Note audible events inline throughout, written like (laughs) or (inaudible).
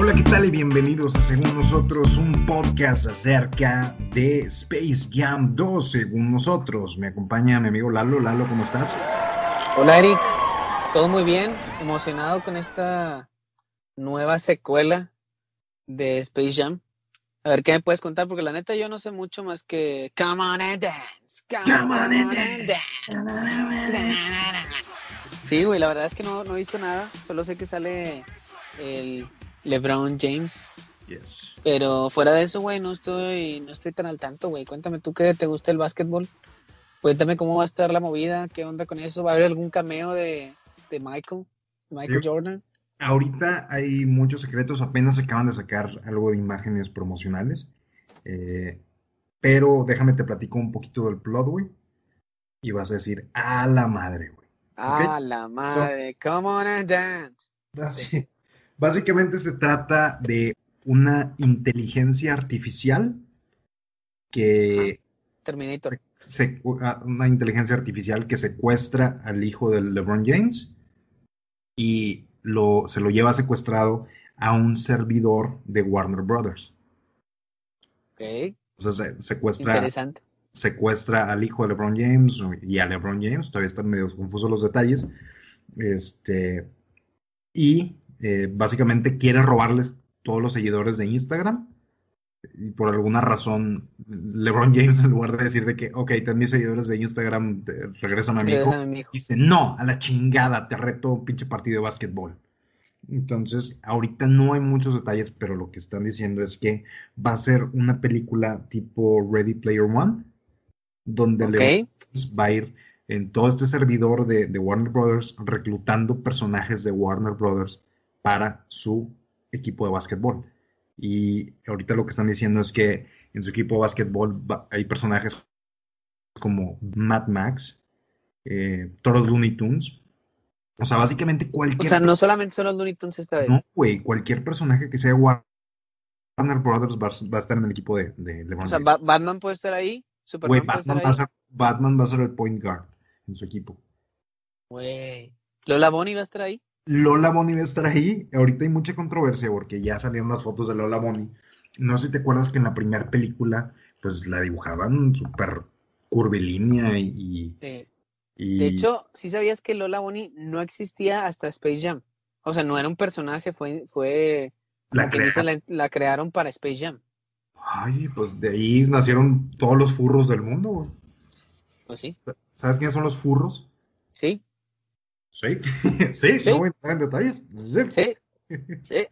Hola, ¿qué tal? Y bienvenidos a Según Nosotros, un podcast acerca de Space Jam 2, según nosotros. Me acompaña mi amigo Lalo. Lalo, ¿cómo estás? Hola, Eric. Todo muy bien. Emocionado con esta nueva secuela de Space Jam. A ver qué me puedes contar, porque la neta yo no sé mucho más que Come on and dance. Come, on, and dance. Sí, güey, la verdad es que no, no he visto nada. Solo sé que sale el LeBron James. Yes. Pero fuera de eso, güey, no estoy, no estoy tan al tanto, güey. Cuéntame tú que te gusta el básquetbol. Cuéntame cómo va a estar la movida, qué onda con eso. ¿Va a haber algún cameo de, de Michael? Michael Sí. Jordan. Ahorita hay muchos secretos, apenas acaban de sacar algo de imágenes promocionales. Eh, pero déjame te platico un poquito del plot, güey. Y vas a decir, a la madre, güey. Ah, la madre. Come on and dance. (laughs) Así. Básicamente se trata de una inteligencia artificial que Terminator. se- ah, una inteligencia artificial que secuestra al hijo de LeBron James y lo, se lo lleva secuestrado a un servidor de Warner Brothers. Ok, O sea, se- secuestra, interesante. secuestra al hijo de LeBron James y a LeBron James, todavía están medio confusos los detalles. Este, y eh, básicamente quiere robarles todos los seguidores de Instagram. Y por alguna razón, LeBron James, (laughs) en lugar de decir de que, ok, ten mis seguidores de Instagram, te- regrésame a mi hijo, dice, no, a la chingada, te reto un pinche partido de básquetbol. Entonces, ahorita no hay muchos detalles, pero lo que están diciendo es que va a ser una película tipo Ready Player One, donde Ok, LeBron James va a ir en todo este servidor de, de Warner Brothers reclutando personajes de Warner Brothers para su equipo de básquetbol. Y ahorita lo que están diciendo es que en su equipo de básquetbol hay personajes como Mad Max, eh, todos los Looney Tunes. O sea, básicamente o cualquier, sea, no solamente son los Looney Tunes esta vez. no, güey, cualquier personaje que sea War- Warner Brothers va, va a estar en el equipo de, de LeBron O sea. Ba- Batman puede estar ahí, Superman puede estar Batman va, a ahí. ser, Batman va a ser el point guard en su equipo. Güey. Lola Bonnie va a estar ahí. Lola Bonnie va a estar ahí. Ahorita hay mucha controversia porque ya salieron las fotos de Lola Bonnie. No sé si te acuerdas que en la primera película, pues la dibujaban súper curvilínea y, Sí. y- De hecho, sí sabías que Lola Bonnie no existía hasta Space Jam. O sea, no era un personaje, fue, fue la dice, crea- la, la crearon para Space Jam. Ay, pues de ahí nacieron todos los furros del mundo, güey. Pues sí, ¿Sabes quiénes son los furros? sí, Sí, (laughs) sí, Sí. no voy a entrar en detalles. Sí. sí, (laughs) sí.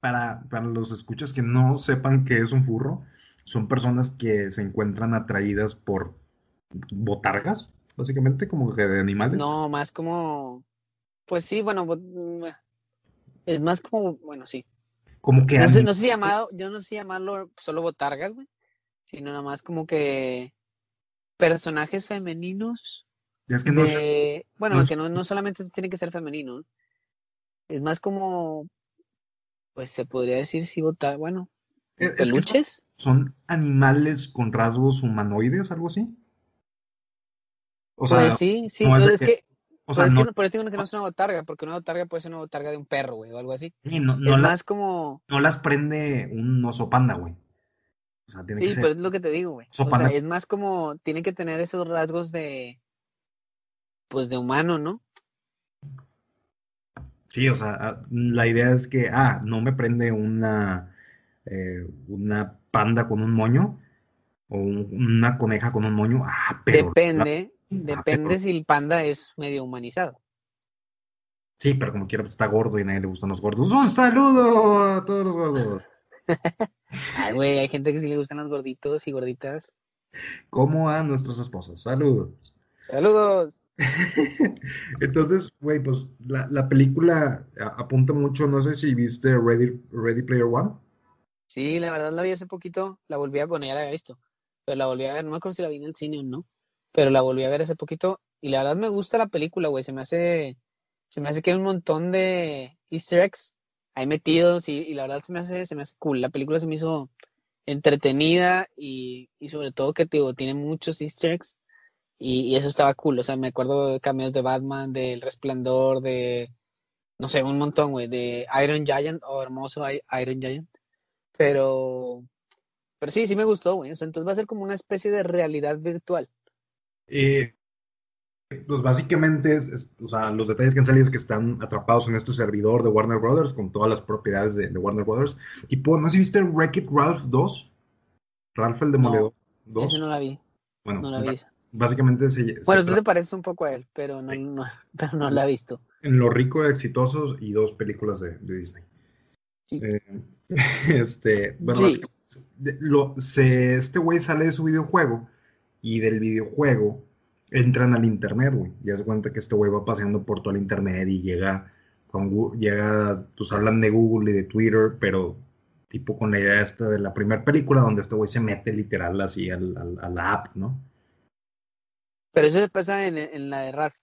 Para, para los escuchas que no sepan qué es un furro, son personas que se encuentran atraídas por botargas, básicamente, como que de animales. No, más como. Pues sí, bueno, mm, es más como, bueno, sí. Como que No sé, ani- no sé si llamado, yo no sé llamarlo solo botargas, güey, sino nada más como que personajes femeninos es que no bueno, no es- que no, no solamente tiene que ser femenino, es más como, pues se podría decir si botar, bueno, que son, peluches. son animales con rasgos humanoides, algo así. O sea, pues sí, sí, no es no, de es que- que, o sea, pues es no, que por eso digo que no es una botarga, porque una botarga puede ser una botarga de un perro, güey, o algo así. sí, no, no es las, más como, no las prende un oso panda, güey. O sea, tiene que sí, ser. pero es lo que te digo, güey. O sea, es más como, tiene que tener esos rasgos de, pues de humano, ¿no? Sí, o sea, ah, la idea es que, ah, no me prende una, eh, una panda con un moño o un- una coneja con un moño. Ah, pero. Depende, Ah, depende pero- si el panda es medio humanizado. Sí, pero como quiera pues, está gordo y a nadie le gustan los gordos. ¡Un saludo a todos los gordos! (laughs) Ay, güey, hay gente que sí le gustan los gorditos y gorditas. Como a nuestros esposos. Saludos. Saludos. (laughs) (laughs) Entonces, güey, pues la, la película apunta mucho. No sé si viste Ready, Ready Player One. Sí, la verdad la vi hace poquito, la volví a poner, ya la había visto, pero la volví a ver, no me acuerdo si la vi en el cine o no, pero la volví a ver hace poquito. Y la verdad me gusta la película, güey, se me hace, se me hace que hay un montón de easter eggs ahí metidos y, y la verdad se me hace, se me hace cool, la película se me hizo entretenida y, y sobre todo que digo, tiene muchos easter eggs y, y eso estaba cool, o sea, me acuerdo de cameos de Batman, del Resplandor, de, no sé, un montón, güey, de Iron Giant o hermoso Iron Giant. Pero, pero sí, sí me gustó, güey. O sea, entonces va a ser como una especie de realidad virtual. Eh, pues básicamente, es, o sea, los detalles que han salido es que están atrapados en este servidor de Warner Brothers con todas las propiedades de, Warner Brothers. Tipo, ¿no sé si viste Wreck-It Ralph 2? Ralph el Demoledor no, 2. Ese no la vi. Bueno, no la vi. Básicamente se, Bueno, tú te pareces un poco a él, pero no, no, (laughs) pero no la he visto. En Lo Rico de Exitosos y dos películas de, Disney. Eh, (laughs) este, bueno, lo, se, este güey sale de su videojuego y del videojuego entran al internet, güey. Ya se cuenta que este güey va paseando por todo el internet y llega, con, llega, pues hablan de Google y de Twitter, pero tipo con la idea esta de la primera película donde este güey se mete literal así al, a la app, ¿no? Pero eso se pasa en, en la de Ralph.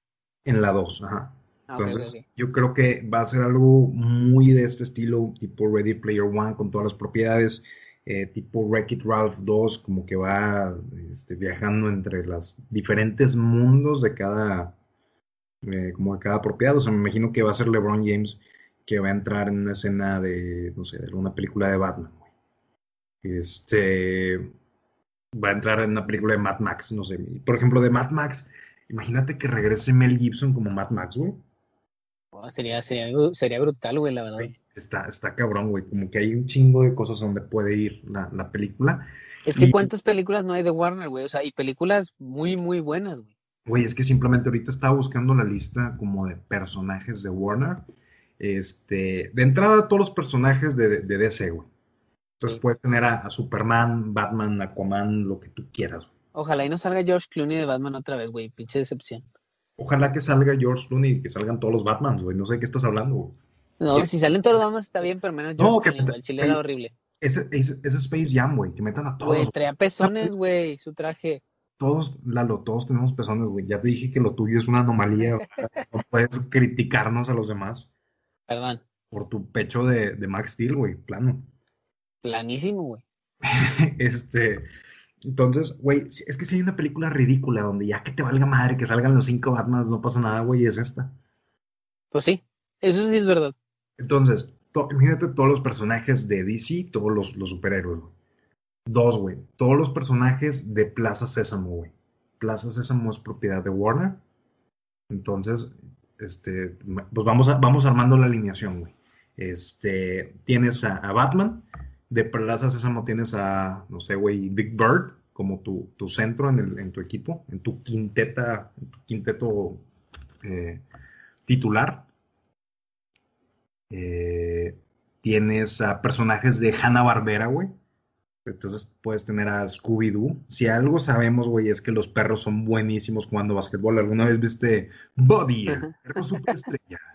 En la 2, ajá. Ah, Entonces, yo creo que va a ser algo muy de este estilo, tipo Ready Player One, con todas las propiedades. Eh, tipo Wreck-It Ralph 2, como que va este, viajando entre los diferentes mundos de cada, eh, como de cada propiedad. O sea, me imagino que va a ser LeBron James que va a entrar en una escena de, no sé, de una película de Batman. Este, va a entrar en una película de Mad Max, no sé. Por ejemplo, de Mad Max, imagínate que regrese Mel Gibson como Mad Max, güey. Oh, sería, sería, sería brutal, güey, la verdad está, está cabrón, güey. Como que hay un chingo de cosas donde puede ir la, la película. Es que cuántas películas no hay de Warner, güey. O sea, y películas muy, muy buenas, güey. Güey, es que simplemente ahorita estaba buscando la lista como de personajes de Warner. Este, de entrada, todos los personajes de, de DC, güey. Entonces puedes tener a, Superman, Batman, Aquaman, lo que tú quieras. Ojalá y no salga George Clooney de Batman otra vez, güey. Pinche decepción. Ojalá que salga George Clooney y que salgan todos los Batmans, güey. No sé de qué estás hablando, güey. No, si salen todos los Batman está bien, pero menos no, que, el chile era horrible. Ese, ese, Space Jam, güey, que metan a todos. Güey, traía pezones, güey, su traje. Todos, Lalo, todos tenemos pezones, güey. Ya te dije que lo tuyo es una anomalía. (laughs) no puedes criticarnos a los demás. Perdón. Por tu pecho de, de Max Steel, güey, plano. Planísimo, güey. (laughs) este, entonces, güey, es que si hay una película ridícula donde ya que te valga madre que salgan los cinco Batman, no pasa nada, güey, es esta. Pues sí, eso sí es verdad. Entonces, imagínate todos los personajes de DC, todos los, los superhéroes, Dos, güey. Todos los personajes de Plaza Sésamo, güey. Plaza Sésamo es propiedad de Warner. Entonces, este, pues vamos, a, vamos armando la alineación, güey. Este, tienes a, Batman. De Plaza Sésamo tienes a, no sé, güey, Big Bird como tu, tu centro en, el, en, tu equipo, en tu quinteta, en tu quinteto eh, titular. Eh, tienes a personajes de Hanna Barbera, güey. Entonces puedes tener a Scooby-Doo. Si algo sabemos, güey, es que los perros son buenísimos jugando básquetbol. ¿Alguna vez viste Body, el perro superestrella? (laughs)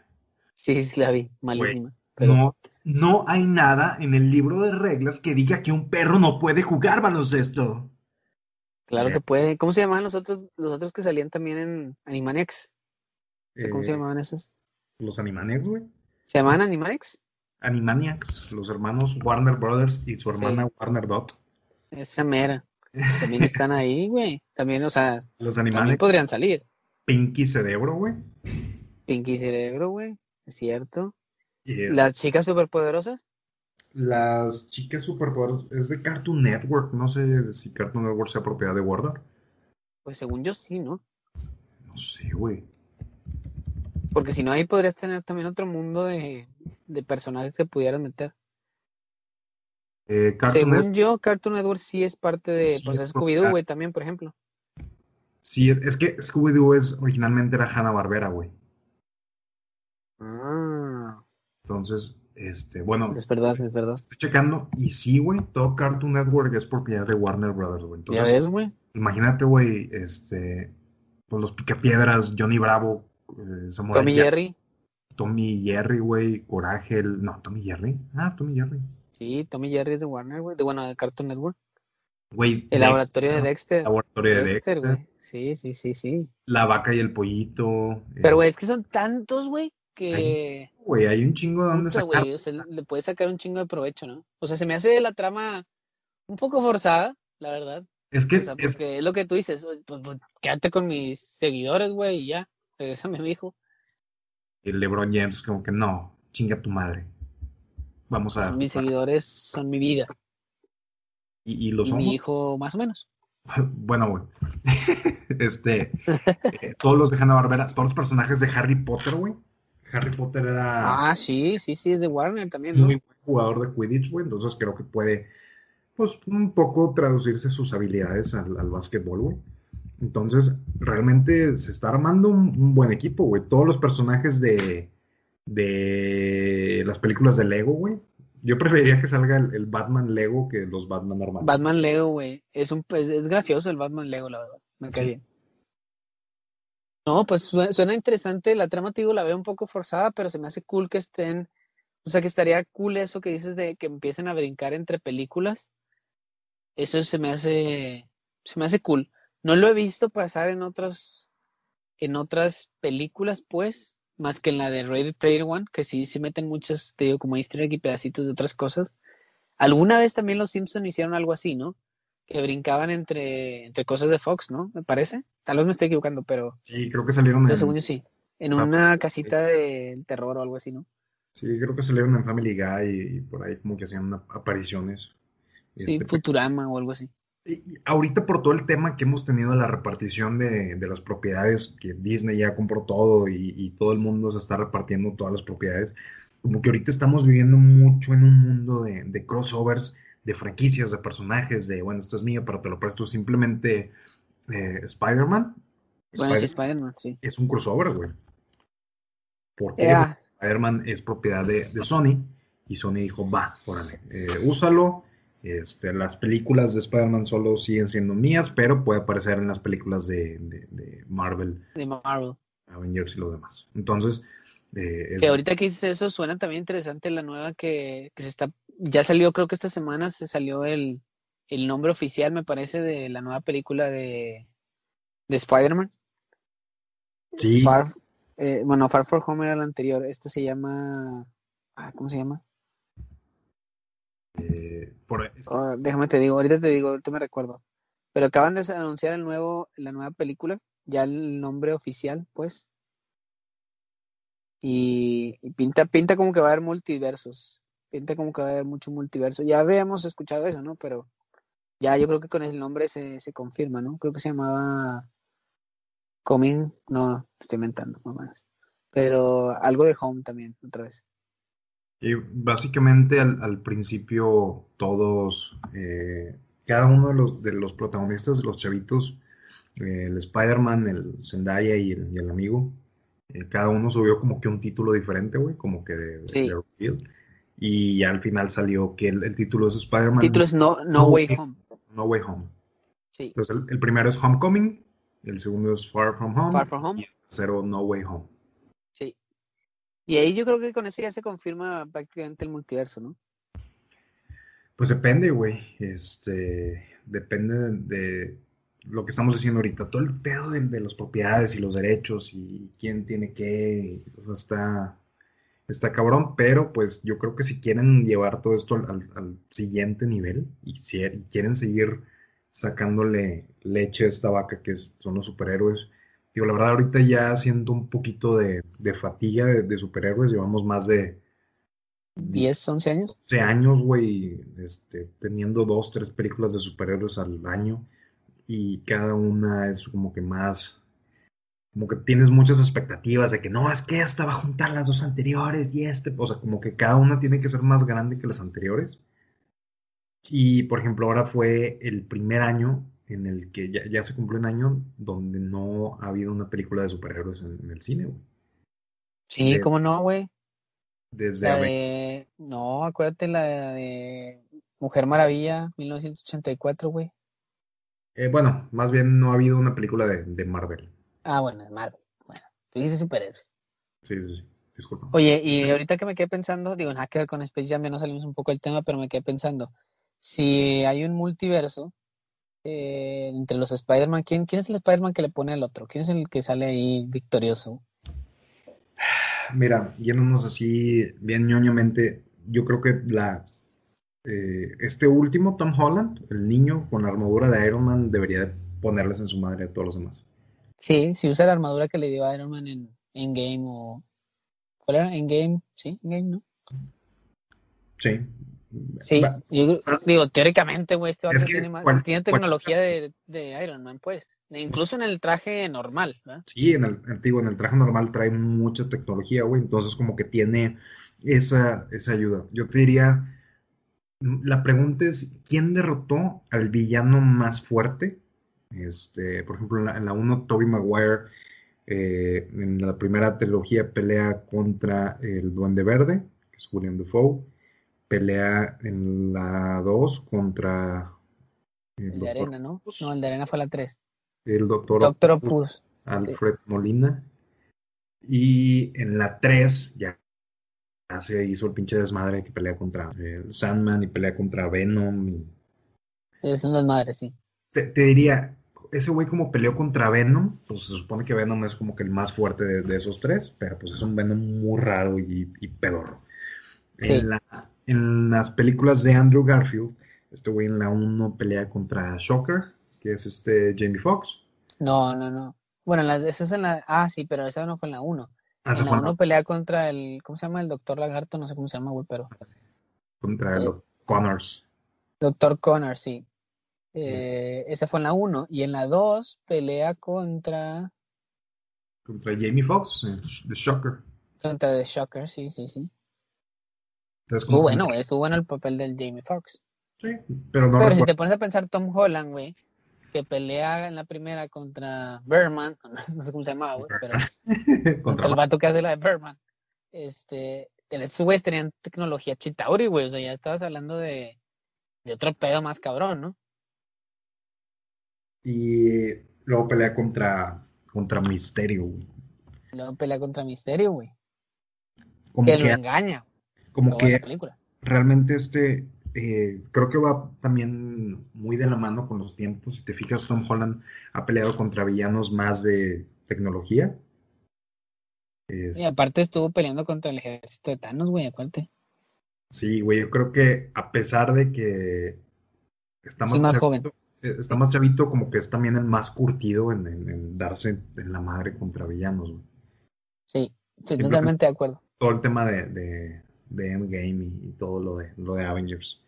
Sí, sí la vi, malísima. No, no hay nada en el libro de reglas que diga que un perro no puede jugar baloncesto. Claro que puede. ¿Cómo se llamaban los otros, los otros que salían también en Animaniacs? ¿Cómo se eh, llamaban esos? Los Animaniacs, güey. ¿Se llaman Animaniacs? Animaniacs, los hermanos Warner Brothers y su hermana Warner Dot. Esa mera. También están (laughs) ahí, güey. También, o sea, los Animaniacs podrían salir. Pinky Cerebro, güey. Pinky Cerebro, güey. Es cierto. ¿Las chicas superpoderosas? Las chicas superpoderosas es de Cartoon Network. No sé si Cartoon Network sea propiedad de Warner. Pues según yo sí, ¿no? No sé, güey. Porque si no, ahí podrías tener también otro mundo de, personajes que pudieras meter. Eh, Según yo, Cartoon Network sí es parte de pues, Scooby-Doo, güey, también, por ejemplo. Sí, es que Scooby-Doo es, originalmente era Hanna-Barbera, güey. Ah. Entonces, este, bueno. Es verdad, es verdad. Estoy checando, y sí, güey, todo Cartoon Network es propiedad de Warner Brothers, güey. ya ves, güey. Imagínate, güey, este, pues los picapiedras, Johnny Bravo, eh, Tommy Jerry. Tommy Jerry, güey, Coraje, no, Tommy Jerry. Ah, Tommy Jerry. Sí, Tommy Jerry es de Warner, güey, de bueno, de Cartoon Network. Güey. El laboratorio de Dexter. Laboratorio de Dexter, güey. Sí, sí, sí, sí. La vaca y el pollito. Pero, güey, es que son tantos, güey, que. Güey, hay un chingo de donde sacar. o sea, le puedes sacar un chingo de provecho, ¿no? O sea, se me hace la trama un poco forzada, la verdad. Es que. O sea, porque es, lo que tú dices, pues, pues, quédate con mis seguidores, güey, y ya regresame mi hijo. el LeBron James como que no, chinga tu madre. Vamos a... Mis seguidores son mi vida. Y, y lo son. Mi hijo más o menos. (laughs) Bueno, güey. (laughs) este, eh, todos los de Hanna Barbera, todos los personajes de Harry Potter, güey. Harry Potter era. Ah, sí, sí, sí, es de Warner también, ¿no? Muy buen jugador de Quidditch, güey. Entonces creo que puede, pues, un poco traducirse sus habilidades al, al básquetbol, güey. Entonces, realmente se está armando un, buen equipo, güey. Todos los personajes de, de las películas de Lego, güey. Yo preferiría que salga el, Batman Lego que los Batman normales. Batman Lego, güey. Es, un, es, gracioso el Batman Lego, la verdad. Me cae bien. No, pues suena, interesante. La trama, te digo, la veo un poco forzada, pero se me hace cool que estén. O sea, que estaría cool eso que dices de que empiecen a brincar entre películas. Eso se me hace. Se me hace cool. No lo he visto pasar en otros. En otras películas, pues. Más que en la de Ready Player One, que sí, sí meten muchas, te digo, como easter y pedacitos de otras cosas. Alguna vez también los Simpsons hicieron algo así, ¿no? Que brincaban entre, entre cosas de Fox, ¿no? Me parece. Tal vez me estoy equivocando, pero. Sí, creo que salieron en. según yo sí. En una casita de terror o algo así, ¿no? Sí, creo que salieron en Family Guy y por ahí como que hacían apariciones. Sí, este, Futurama o algo así. Y ahorita por todo el tema que hemos tenido de la repartición de, las propiedades, que Disney ya compró todo y, todo el mundo se está repartiendo todas las propiedades, como que ahorita estamos viviendo mucho en un mundo de, crossovers, de franquicias, de personajes, de, bueno, esto es mío, pero te lo presto simplemente eh, Spider-Man. Bueno, Spider sí. Es un crossover, güey. Porque Spider-Man es propiedad de, Sony y Sony dijo, va, órale, eh, úsalo este, las películas de Spider-Man solo siguen siendo mías, pero puede aparecer en las películas de, Marvel. De Marvel. Avengers y lo demás. Entonces. Eh, que ahorita que dices eso, suena también interesante la nueva que, se está. Ya salió, creo que esta semana se salió el, nombre oficial, me parece, de la nueva película de, de Spider-Man. Sí. Eh, bueno, Far From Home era la anterior. Esta se llama. Ah, ¿Cómo se llama? Oh, déjame te digo, ahorita te digo, ahorita me recuerdo. Pero acaban de anunciar el nuevo, la nueva película, ya el nombre oficial, pues. Y, pinta, pinta como que va a haber multiversos. Pinta como que va a haber mucho multiverso. Ya habíamos escuchado eso, ¿no? Pero ya yo creo que con el nombre se, se confirma, ¿no? Creo que se llamaba Coming, no, estoy inventando, mamás. Pero algo de Home también, otra vez. Y básicamente al, principio todos, eh, cada uno de los, de los protagonistas, los chavitos, eh, el Spider-Man, el Zendaya y el, amigo, eh, cada uno subió como que un título diferente, güey, como que de, Y ya al final salió que el, título es Spider-Man. El título es No, no, Way Home. No Way Home. Sí. Entonces el, primero es Homecoming, el segundo es Far From Home. Far From Home. Y el tercero No Way Home. Y ahí yo creo que con eso ya se confirma prácticamente el multiverso, ¿no? Pues depende, güey. Este, depende de lo que estamos diciendo ahorita. Todo el pedo de, las propiedades y los derechos y quién tiene qué. O sea, está, está cabrón, pero pues yo creo que si quieren llevar todo esto al, siguiente nivel y si quieren seguir sacándole leche a esta vaca que son los superhéroes, Digo, la verdad, ahorita ya siento un poquito de, fatiga de, superhéroes. Llevamos más de. 10, 11 años. 11 años, güey, este, teniendo dos, tres películas de superhéroes al año. Y cada una es como que más. Como que tienes muchas expectativas de que no, es que esta va a juntar las dos anteriores y este. O sea, como que cada una tiene que ser más grande que las anteriores. Y por ejemplo, ahora fue el primer año en el que ya, se cumplió un año donde no ha habido una película de superhéroes en, el cine, güey. Sí, ¿cómo no, güey? Desde... No, acuérdate la de Mujer Maravilla, 1984, güey. Eh, bueno, más bien no ha habido una película de, Marvel. Ah, bueno, de Marvel. Bueno, tú dices superhéroes. Sí, sí, sí. Disculpa. Oye, y ahorita que me quedé pensando, digo, nada que ver con Space Jam, ya nos salimos un poco del tema, pero me quedé pensando, si hay un multiverso, eh, entre los Spider-Man, ¿quién, ¿quién es el Spider-Man que le pone al otro? ¿Quién es el que sale ahí victorioso? (sighs) Mira, yéndonos así bien ñoñamente, yo creo que la eh, este último, Tom Holland, el niño con la armadura de Iron Man, debería ponerles en su madre a todos los demás. Sí, si usa la armadura que le dio Iron Man en, Game o, ¿Cuál era? En game, sí, en game, ¿no? Sí. Sí, Va- yo digo, teóricamente, güey, este Es que tiene, más- cual- tiene cual- tecnología de, de Iron Man, pues. Incluso en el traje normal, ¿verdad? Sí, en el antiguo, en el traje normal trae mucha tecnología, güey. Entonces, como que tiene esa, esa ayuda. Yo te diría, la pregunta es, ¿quién derrotó al villano más fuerte? Este, por ejemplo, en la, en la 1, Tobey Maguire, eh, en la primera trilogía pelea contra el Duende Verde, que es William Dafoe. Pelea en la 2 contra el El de arena, ¿no? No, el de arena fue la 3. el doctor Doctor. Opus. Alfred Molina. Y en la 3 ya, ya se hizo el pinche desmadre que pelea contra eh, Sandman y pelea contra Venom. y- Es un desmadre, sí. Te, te diría, ese güey como peleó contra Venom, pues se supone que Venom es como que el más fuerte de, de esos tres, pero pues es un Venom muy raro y, y pedorro. Sí. En, la- en las películas de Andrew Garfield, este güey en la 1 pelea contra Shocker, que es este Jamie Foxx. No, no, no. Bueno, en las, esa es en la. Ah, sí, pero esa no fue en la 1. Ah, En la fue 1 pelea contra el. ¿Cómo se llama? El Doctor Lagarto, no sé cómo se llama, güey, pero. contra Eh. los Connors. Doctor Connor, sí. Eh, esa fue en la 1. Y en la 2 pelea contra. contra Jamie Foxx, eh, The Shocker. Contra The Shocker, sí, sí, sí. Entonces, Estuvo bueno, güey. Estuvo bueno el papel del Jamie Foxx. Sí, pero no Pero si te pones a pensar Tom Holland, güey, que pelea en la primera contra Berman, (laughs) no sé cómo se llamaba, güey, pero (laughs) contra contra el vato que hace la de Berman, este, estos güeyes tenían tecnología Chitauri, güey, o sea, ya estabas hablando de, de otro pedo más cabrón, ¿no? Y luego pelea contra, contra Misterio. güey. Luego pelea contra Misterio, güey, Como que lo engaña, como que película. realmente este, eh, creo que va también muy de la mano con los tiempos. Si te fijas, Tom Holland ha peleado contra villanos más de tecnología. Es- Y aparte estuvo peleando contra el ejército de Thanos, güey, aparte. Sí, güey, yo creo que a pesar de que está Sí, más eh, está más chavito, como que es también el más curtido en, en- en darse en la madre contra villanos, güey. Sí, estoy Siempre- totalmente de acuerdo. Todo el tema de, de, de Endgame y, y todo lo de, lo de Avengers.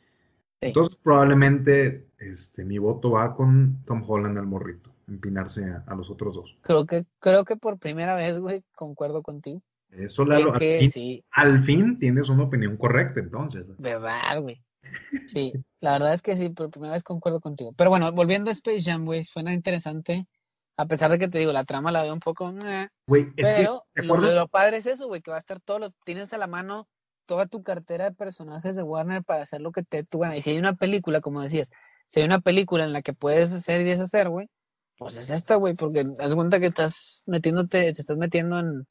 Sí. Entonces, probablemente este, mi voto va con Tom Holland al morrito, empinarse a, a los otros dos. Creo que, creo que por primera vez, güey, concuerdo contigo. Eso, Lalo, al, que fin, sí, al fin tienes una opinión correcta, entonces. verdad, güey. Sí, la verdad es que sí, por primera vez concuerdo contigo. Pero bueno, volviendo a Space Jam, güey, suena interesante. A pesar de que te digo, la trama la veo un poco. Güey, es que, pero ¿te lo, lo padre es eso, güey, que va a estar todo lo. Tienes a la mano toda tu cartera de personajes de Warner para hacer lo que te tu gana. Y si hay una película, como decías, si hay una película en la que puedes hacer y deshacer, güey, pues es esta, güey, porque haz cuenta que estás metiéndote, te estás metiendo en,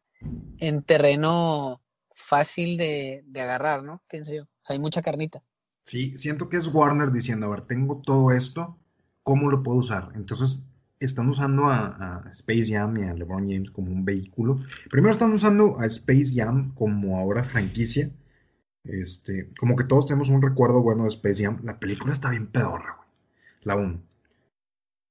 en terreno fácil de, de agarrar, ¿no? Pienso yo. Hay mucha carnita. Sí, siento que es Warner diciendo, a ver, tengo todo esto, ¿cómo lo puedo usar? Entonces, están usando a, a Space Jam y a LeBron James como un vehículo. Primero están usando a Space Jam como ahora franquicia. Este, como que todos tenemos un recuerdo bueno de Space Jam. La película está bien pedorra, güey. La 1.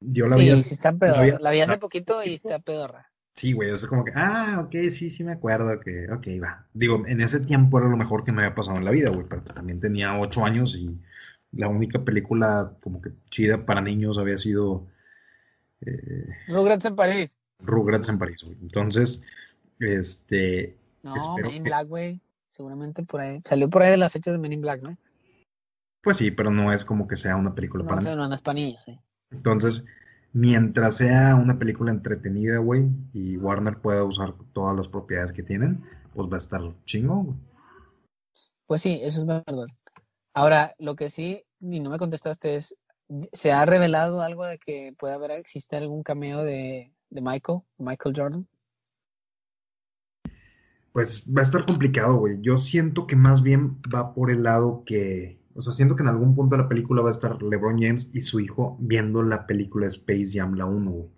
Yo la sí, vi. sí está la pedorra. vi- La vi hace la- poquito y está pedorra. Sí, güey, es como que, ah, ok, sí, sí me acuerdo que, ok, va. Digo, en ese tiempo era lo mejor que me había pasado en la vida, güey, pero también tenía ocho años y la única película como que chida para niños había sido eh, Rugrats en París. Rugrats en París, güey. Entonces, este, No, Men in que- Black, güey. Seguramente por ahí. Salió por ahí de las fechas de Men in Black, ¿no? pues sí, pero no es como que sea una película No, para niños. no, no es para niños, sí. Entonces, mientras sea una película entretenida, güey, y Warner pueda usar todas las propiedades que tienen, pues va a estar chingón, güey. Pues sí, eso es verdad. Ahora, lo que sí, y no me contestaste es, ¿se ha revelado algo de que puede haber, existe algún cameo de, de Michael, Michael Jordan? Pues va a estar complicado, güey. Yo siento que más bien va por el lado que, o sea, siento que en algún punto de la película va a estar LeBron James y su hijo viendo la película Space Jam, la 1, güey.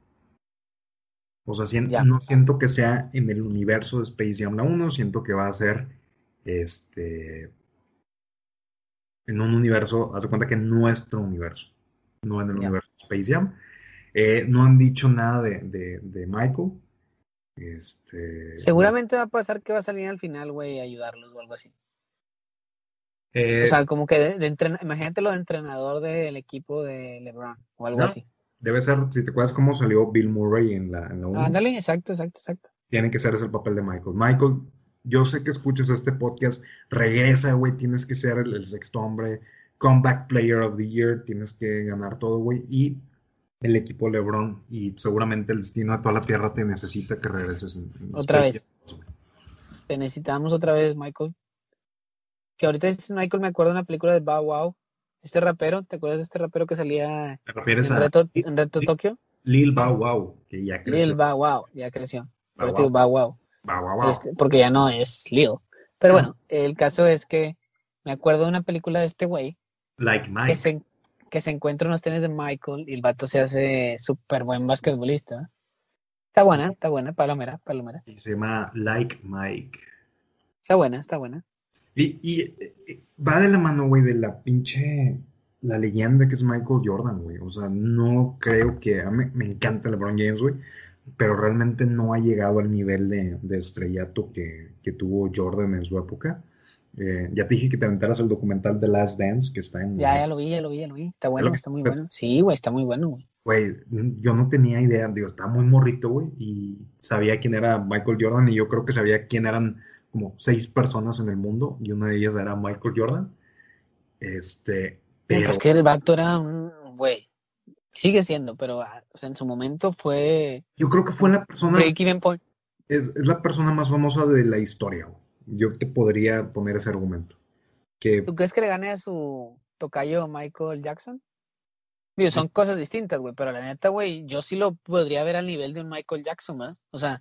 O sea, sien- Ya. no siento que sea en el universo de Space Jam la 1, siento que va a ser, este, en un universo, haz de cuenta que en nuestro universo, no en el Ya. universo de Space Jam. Eh, no han dicho nada de, de- de Michael. Este, Seguramente va a pasar que va a salir al final, güey, a ayudarlos o algo así. Eh, O sea, como que de, de entren- imagínate lo de entrenador del equipo de LeBron o algo No. así. debe ser, si te acuerdas cómo salió Bill Murray en la, en la Ándale, exacto, exacto, exacto. tiene que ser ese el papel de Michael. Michael, yo sé que escuchas este podcast, regresa, güey, tienes que ser el, el sexto hombre, comeback player of the year, tienes que ganar todo, güey, y el equipo LeBron y seguramente el destino de toda la tierra te necesita que regreses. en- en Otra vez. Jam 2, güey. Te necesitamos otra vez, Michael. Que ahorita dices Michael, me acuerdo de una película de Bow Wow. Este rapero, ¿te acuerdas de este rapero que salía ¿Te refieres en a Reto, en Reto sí. Tokio? Lil Bow Wow, que ya creció? Lil Bow Wow, ya creció. Bow Wow. Bow Wow. Bow Wow Wow. Este, porque ya no es Lil. Pero bueno, el caso es que me acuerdo de una película de este güey Like que Mike. se, que se encuentra unos tenis de Michael y el vato se hace súper buen basquetbolista. Está buena, está buena, palomera, palomera. y se llama Like Mike. Está buena, está buena. Y, y, va de la mano, güey, de la pinche, la leyenda que es Michael Jordan, güey. O sea, no creo que, a mí me encanta LeBron James, güey, pero realmente no ha llegado al nivel de, de estrellato que, que tuvo Jordan en su época. Eh, ya te dije que te aventaras el documental The Last Dance, que está en... Ya, ya lo vi, ya lo vi, ya lo vi. Está bueno, está muy bueno. Sí, güey, está muy bueno, güey. Güey, yo no tenía idea, digo, estaba muy morrito, güey, y sabía quién era Michael Jordan, y yo creo que sabía quién eran como seis personas en el mundo, y una de ellas era Michael Jordan. Este, pero Pues que el vato era un güey. Sigue siendo, pero ah, o sea, en su momento fue yo creo que fue la persona, es, es la persona más famosa de la historia, güey. Yo te podría poner ese argumento. Que ¿Tú crees que le gane a su tocayo Michael Jackson? Digo, son cosas distintas, güey, pero la neta, güey, yo sí lo podría ver al nivel de un Michael Jackson, ¿verdad? O sea,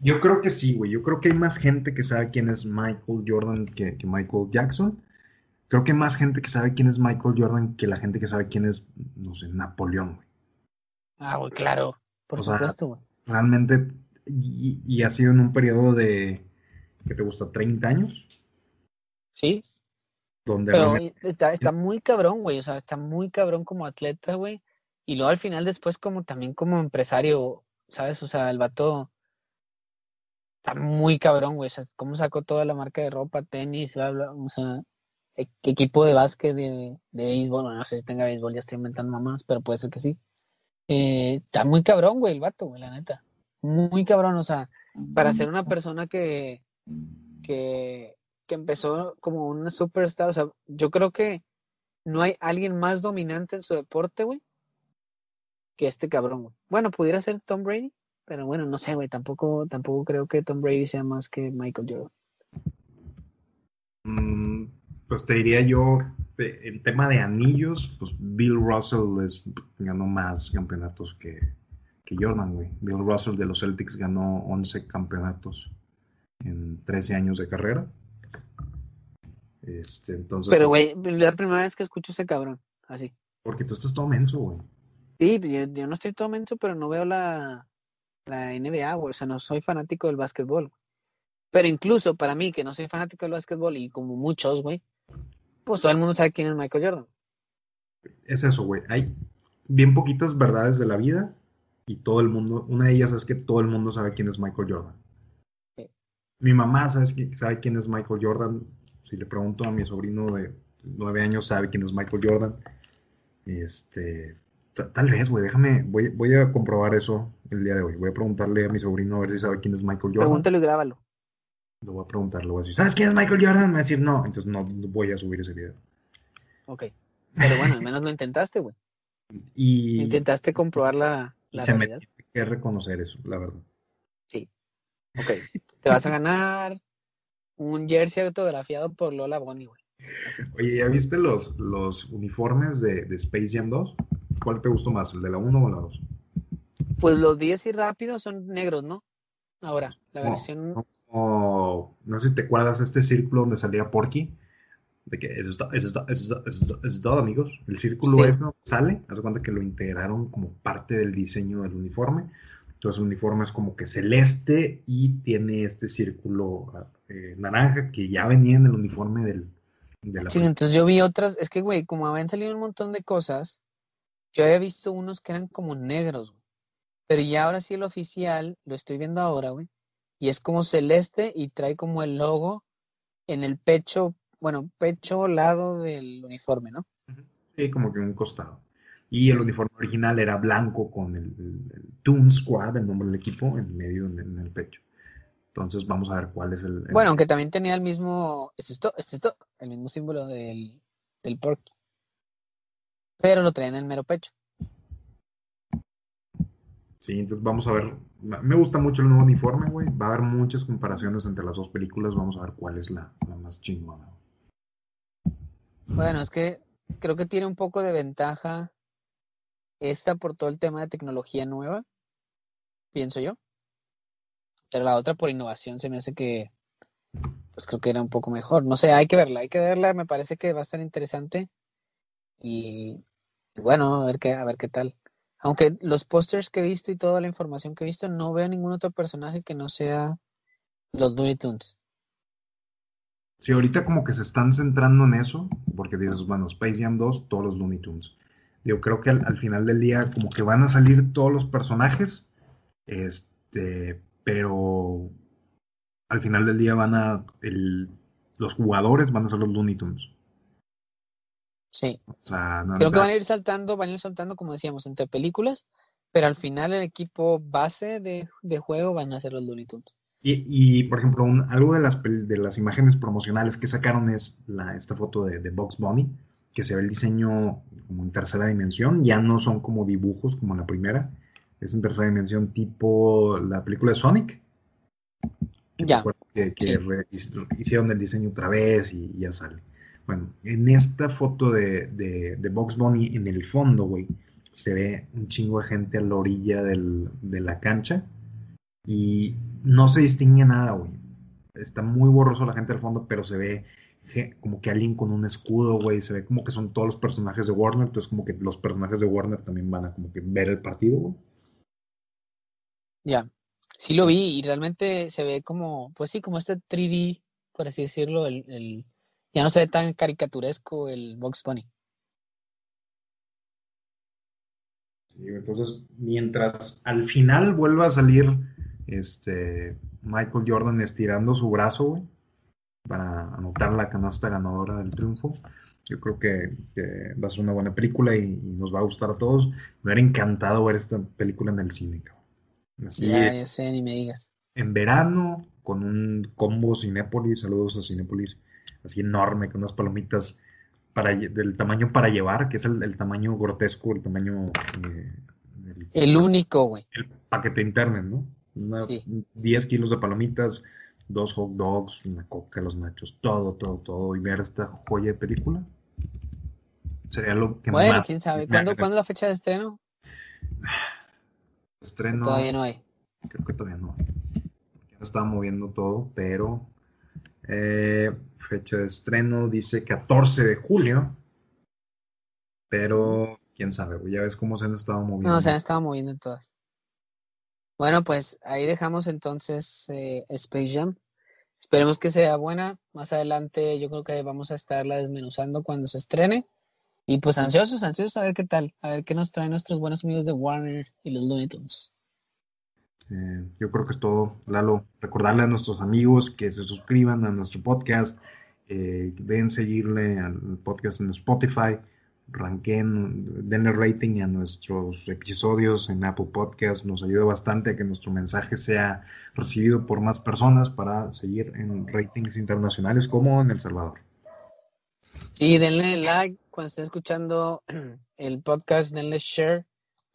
yo creo que sí, güey. Yo creo que hay más gente que sabe quién es Michael Jordan que, que Michael Jackson. Creo que hay más gente que sabe quién es Michael Jordan que la gente que sabe quién es, no sé, Napoleón, güey. ah, güey, claro, por O supuesto, güey. Realmente, y, y ha sido en un periodo de, ¿qué te gusta? ¿30 años? Sí, Donde pero está, está muy cabrón, güey, o sea, está muy cabrón como atleta, güey. Y luego al final después como también como empresario, ¿sabes? O sea, el vato está muy cabrón, güey. O sea, cómo sacó toda la marca de ropa, tenis, bla, bla, o sea, e- equipo de básquet, de, de béisbol, no sé si tenga béisbol, ya estoy inventando mamás, pero puede ser que sí. Eh, está muy cabrón, güey, el vato, güey, la neta. Muy cabrón, o sea, para ser una persona que, que, que empezó como una superstar, o sea, yo creo que no hay alguien más dominante en su deporte, güey, que este cabrón. Bueno, pudiera ser Tom Brady, pero bueno, no sé, güey, tampoco, tampoco creo que Tom Brady sea más que Michael Jordan. Mm, pues te diría yo, en tema de anillos, pues Bill Russell es, ganó más campeonatos que, que Jordan, güey. Bill Russell de los Celtics ganó 11 campeonatos en 13 años de carrera. Este, entonces, Pero, güey, la primera vez que escucho ese cabrón, así. porque tú estás todo menso, güey. Sí, pues, yo, yo no estoy todo menso, pero no veo la, la NBA, güey. O sea, no soy fanático del básquetbol. Pero incluso para mí, que no soy fanático del básquetbol, y como muchos, güey, pues todo el mundo sabe quién es Michael Jordan. Es eso, güey. Hay bien poquitas verdades de la vida y todo el mundo, una de ellas es que todo el mundo sabe quién es Michael Jordan. Sí. Mi mamá sabe, sabe quién es Michael Jordan. Si le pregunto a mi sobrino de nueve años, sabe quién es Michael Jordan. Este, tal vez, güey, déjame, voy, voy a comprobar eso el día de hoy. Voy a preguntarle a mi sobrino a ver si sabe quién es Michael Jordan. Pregúntalo y grábalo. Lo voy a preguntar, le voy a decir, ¿sabes quién es Michael Jordan? Me va a decir, no, entonces no voy a subir ese video. Ok. Pero bueno, al menos lo intentaste, güey. Y, Intentaste comprobar la, la se me tiene que reconocer eso, la verdad. Sí. Ok. Te vas a ganar un jersey autografiado por Lola Bonnie, güey. Oye, ¿ya viste los, los uniformes de, de Space Jam 2? ¿Cuál te gustó más, el de la 1 o la 2? Pues los 10 y rápidos son negros, ¿no? Ahora, la No, versión. no. No sé si te acuerdas este círculo donde salía Porky. De que eso está, eso está, eso está, eso está, eso es todo, amigos. El círculo Sí. es, ¿no? Sale, haz cuenta que lo integraron como parte del diseño del uniforme. Entonces el uniforme es como que celeste y tiene este círculo eh, naranja que ya venía en el uniforme del, de la Sí, entonces yo vi otras. Es que, güey, como habían salido un montón de cosas, yo había visto unos que eran como negros, güey. Pero ya ahora sí el oficial, lo estoy viendo ahora, güey. Y es como celeste y trae como el logo en el pecho, bueno, pecho lado del uniforme, ¿no? Sí, como que un costado. Y el uniforme original era blanco con el, el, Toon Squad, el nombre del equipo, en medio en, el pecho. Entonces vamos a ver cuál es el, Bueno, aunque también tenía el mismo. ¿Es esto? ¿Es esto? El mismo símbolo del, del porky. Pero lo traía en el mero pecho. Sí, entonces vamos a ver. Me gusta mucho el nuevo uniforme, güey. Va a haber muchas comparaciones entre las dos películas. Vamos a ver cuál es la, más chingona. Bueno, es que creo que tiene un poco de ventaja esta por todo el tema de tecnología nueva, pienso yo. Pero la otra por innovación se me hace que, pues creo que era un poco mejor. No sé, hay que verla, hay que verla. Me parece que va a estar interesante. Y bueno, a ver qué, a ver qué tal. Aunque los pósters que he visto y toda la información que he visto, no veo ningún otro personaje que no sea los Looney Tunes. Sí, ahorita como que se están centrando en eso, porque dices, bueno, Space Jam 2, todos los Looney Tunes. Yo creo que al, final del día como que van a salir todos los personajes, este, pero al final del día van a, los jugadores van a ser los Looney Tunes. Sí. Creo que van a ir saltando, van a ir saltando, como decíamos, entre películas, pero al final el equipo base de, juego van a ser los Looney Tunes. Y, por ejemplo, algo de las, de las imágenes promocionales que sacaron es la, esta foto de, de Box Bunny, que se ve el diseño como en tercera dimensión, ya no son como dibujos como la primera, es en tercera dimensión tipo la película de Sonic. Ya. Que, hicieron el diseño otra vez y ya sale. Bueno, en esta foto de, de, de Box Bunny, en el fondo, güey, se ve un chingo de gente a la orilla de la cancha y no se distingue nada, güey. Está muy borroso la gente al fondo, pero se ve como que alguien con un escudo, güey. Se ve como que son todos los personajes de Warner. Entonces, como que los personajes de Warner también van a como que ver el partido, güey. Ya. Sí lo vi y realmente se ve como, pues sí, como este 3D, por así decirlo, el ya no se ve tan caricaturesco el Box Bunny. entonces, mientras al final vuelva a salir este Michael Jordan estirando su brazo, güey, para anotar la canasta ganadora del triunfo. Yo creo que, va a ser una buena película y, nos va a gustar a todos. Me hubiera encantado ver esta película en el cine, cabrón. ya, ya sé, ni me digas. En verano, con un combo Cinépolis, saludos a Cinépolis, así enorme, con unas palomitas para, del tamaño para llevar, que es el, tamaño grotesco, el tamaño... Eh, el, único, güey. El paquete interno, ¿no? 10 kilos de palomitas, dos hot dogs, una coca, los nachos, todo, todo, todo, y ver esta joya de película. Sería lo que bueno, quién sabe. ¿Cuándo, es la fecha de estreno? Estreno. Todavía no hay. Creo que todavía no hay. Ya estaba moviendo todo, pero eh, fecha de estreno dice 14 de julio. Pero quién sabe, ya ves cómo se han estado moviendo. No, se han estado moviendo en todas. Bueno, pues ahí dejamos entonces eh, Space Jam. Esperemos que sea buena. Más adelante yo creo que vamos a estarla desmenuzando cuando se estrene. Y pues ansiosos, ansiosos a ver qué tal, a ver qué nos traen nuestros buenos amigos de Warner y los Looney Tunes. Eh, yo creo que es todo, Lalo. Recordarle a nuestros amigos que se suscriban a nuestro podcast, eh, deben seguirle al podcast en Spotify, ranquen, denle rating a nuestros episodios en Apple Podcast, nos ayuda bastante a que nuestro mensaje sea recibido por más personas para seguir en ratings internacionales como en El Salvador. Sí, denle like cuando estén escuchando (clears throat) el podcast, denle share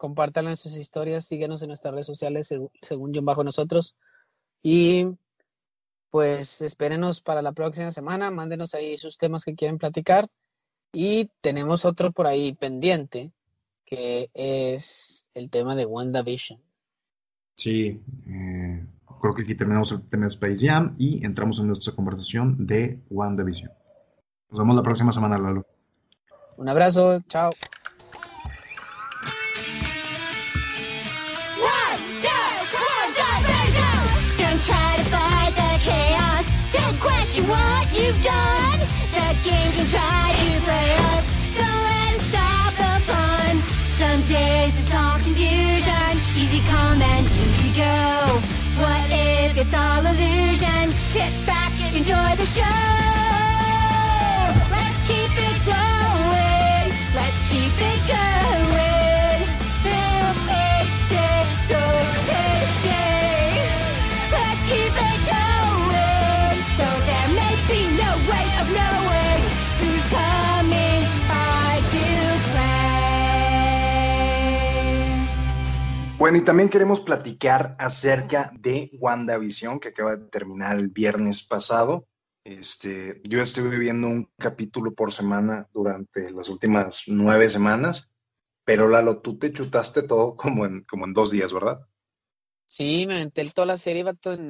compártanlo en sus historias, síguenos en nuestras redes sociales según John Bajo Nosotros. Y pues espérenos para la próxima semana, mándenos ahí sus temas que quieren platicar. Y tenemos otro por ahí pendiente, que es el tema de WandaVision. Sí, eh, creo que aquí terminamos el tema de Space Jam y entramos en nuestra conversación de WandaVision. Nos vemos la próxima semana, Lalo. Un abrazo, chao. That's what you've done. The game can try to play us. Don't let it stop the fun. Some days it's all confusion. Easy come and easy go. What if it's all illusion? Sit back and enjoy the show. Let's keep it going. Let's keep it going. Bueno, y también queremos platicar acerca de WandaVision, que acaba de terminar el viernes pasado. Este, yo estuve viendo un capítulo por semana durante las últimas nueve semanas, pero Lalo, tú te chutaste todo como en, como en dos días, ¿verdad? Sí, me aventé toda la serie,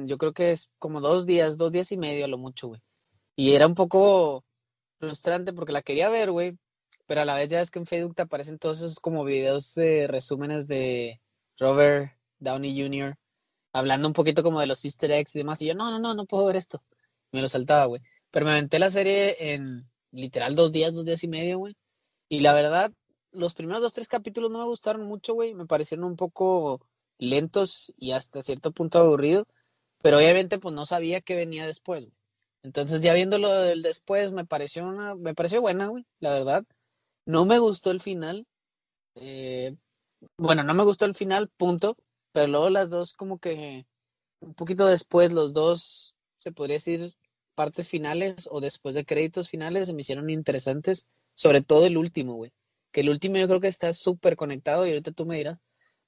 yo creo que es como dos días, dos días y medio a lo mucho, güey. Y era un poco frustrante porque la quería ver, güey, pero a la vez ya ves que en Facebook te aparecen todos esos como videos de resúmenes de Robert Downey Jr. hablando un poquito como de los easter eggs y demás, y yo, no, no, no, no puedo ver esto. Me lo saltaba, güey. Pero me aventé la serie en literal dos días, dos días y medio, güey. Y la verdad, los primeros dos, tres capítulos no me gustaron mucho, güey. Me parecieron un poco lentos y hasta cierto punto aburrido, pero obviamente pues no sabía qué venía después. güey. Entonces ya viéndolo del después me pareció una, me pareció buena, güey, la verdad. No me gustó el final. eh, bueno, no me gustó el final, punto. Pero luego las dos como que un poquito después, los dos, se podría decir, partes finales o después de créditos finales se me hicieron interesantes, sobre todo el último, güey. Que el último yo creo que está súper conectado y ahorita tú me dirás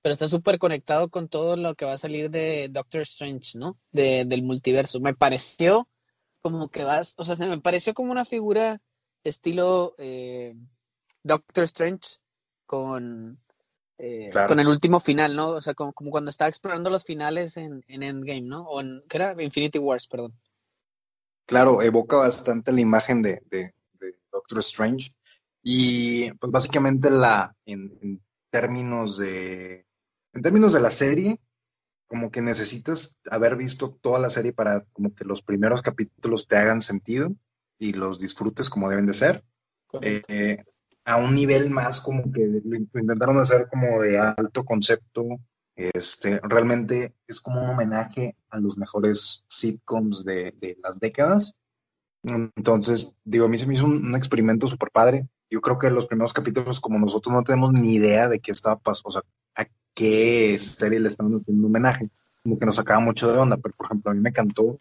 pero está súper conectado con todo lo que va a salir de Doctor Strange, ¿no? De, del multiverso. Me pareció como que vas, o sea, se me pareció como una figura estilo eh, Doctor Strange con, eh, Claro. con el último final, ¿no? O sea, como, como cuando estaba explorando los finales en, en Endgame, ¿no? O en, ¿qué era? Infinity Wars, perdón. Claro, evoca bastante la imagen de, de- de Doctor Strange. Y pues básicamente la, en, en términos de, en términos de la serie, como que necesitas haber visto toda la serie para como que los primeros capítulos te hagan sentido y los disfrutes como deben de ser. Eh, a un nivel más como que lo intentaron hacer como de alto concepto. Este, realmente es como un homenaje a los mejores sitcoms de, de las décadas. Entonces, digo, a mí se me hizo un, un experimento súper padre. Yo creo que los primeros capítulos, como nosotros no tenemos ni idea de qué estaba pasando, o sea, a qué serie le estaban haciendo homenaje, como que nos sacaba mucho de onda. Pero, por ejemplo, a mí me encantó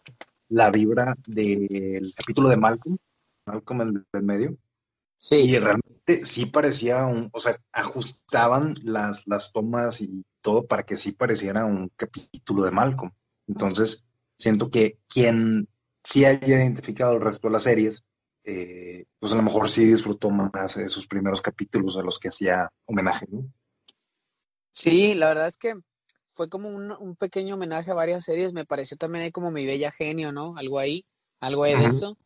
la vibra del capítulo de Malcolm, Malcolm el del medio, Sí, y realmente sí parecía un, o sea, ajustaban las, las tomas y todo para que sí pareciera un capítulo de Malcolm. Entonces, siento que quien sí haya identificado el resto de las series, eh, pues a lo mejor sí disfrutó más de esos primeros capítulos a los que hacía homenaje, ¿no? Sí, la verdad es que fue como un, un pequeño homenaje a varias series. Me pareció también ahí como mi bella genio, ¿no? Algo ahí, algo ahí de eso.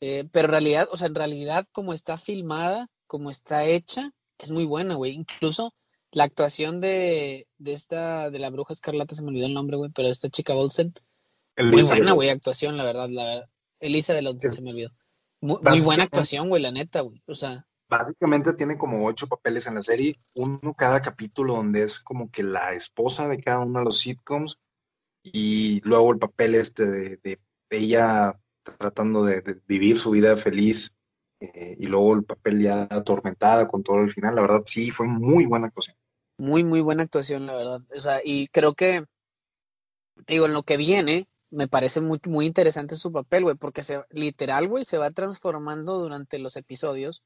Eh, pero en realidad, o sea, en realidad, como está filmada, como está hecha, es muy buena, güey. Incluso la actuación de, de esta, de la bruja escarlata, se me olvidó el nombre, güey, pero de esta chica Olsen, muy buena, güey, actuación, la verdad, la verdad. Elisa de los se me olvidó. Muy, muy buena actuación, güey, la neta, güey. O sea, Básicamente tiene como ocho papeles en la serie, uno cada capítulo donde es como que la esposa de cada uno de los sitcoms y luego el papel este de, de ella tratando de, vivir su vida feliz eh, y luego el papel ya atormentada con todo el final. La verdad sí, fue muy buena actuación. Muy, muy buena actuación, la verdad. O sea, y creo que, digo, en lo que viene, me parece muy, muy interesante su papel, güey, porque se, literal, güey, se va transformando durante los episodios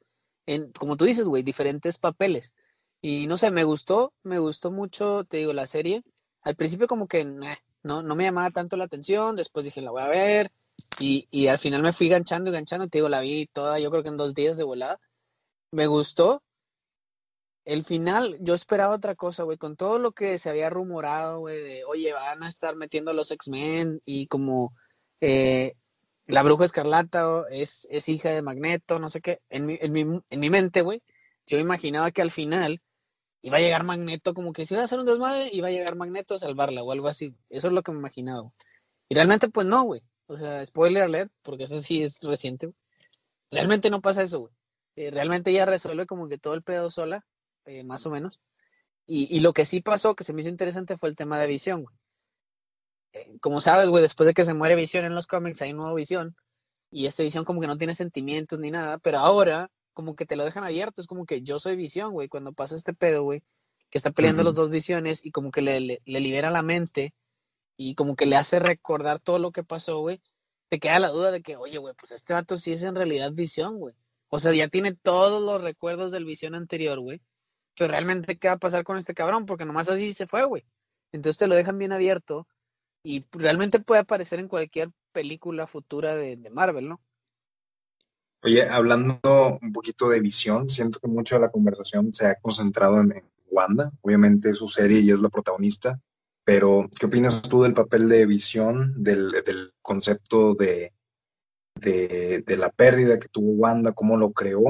en, como tú dices, güey, diferentes papeles. Y no sé, me gustó, me gustó mucho, te digo, la serie. Al principio como que nah, no, no me llamaba tanto la atención, después dije, la voy a ver, y, y al final me fui ganchando y ganchando, te digo, la vi toda, yo creo que en dos días de volada. Me gustó, el final, yo esperaba otra cosa, güey, con todo lo que se había rumorado, güey, de, oye, van a estar metiendo los X-Men y como eh, la bruja escarlata es, es hija de Magneto, no sé qué, en mi, en mi, en mi mente, güey, yo imaginaba que al final iba a llegar Magneto, como que si iba a hacer un desmadre, iba a llegar Magneto a salvarla o algo así, eso es lo que me imaginaba. Y realmente, pues no, güey, o sea, spoiler alert, porque eso sí es reciente. Realmente no pasa eso, güey. Eh, realmente ella resuelve como que todo el pedo sola, eh, más o menos. Y, y lo que sí pasó, que se me hizo interesante, fue el tema de visión, güey. eh, como sabes, güey, después de que se muere Visión en los cómics, hay un nuevo Visión. Y esta Visión como que no tiene sentimientos ni nada, pero ahora como que te lo dejan abierto. Es como que yo soy Visión, güey, cuando pasa este pedo, güey, que está peleando los dos Visiones y como que le, le- le libera la mente y como que le hace recordar todo lo que pasó, güey. Te queda la duda de que, oye, güey, pues este vato sí es en realidad Visión, güey. O sea, ya tiene todos los recuerdos del Visión anterior, güey. Pero realmente, ¿qué va a pasar con este cabrón? Porque nomás así se fue, güey. Entonces te lo dejan bien abierto y realmente puede aparecer en cualquier película futura de, Marvel, ¿no? Oye, hablando un poquito de visión, siento que mucho de la conversación se ha concentrado en, en Wanda. Obviamente es su serie y es la protagonista, pero ¿qué opinas tú del papel de visión, del, del concepto de, de, la pérdida que tuvo Wanda, cómo lo creó,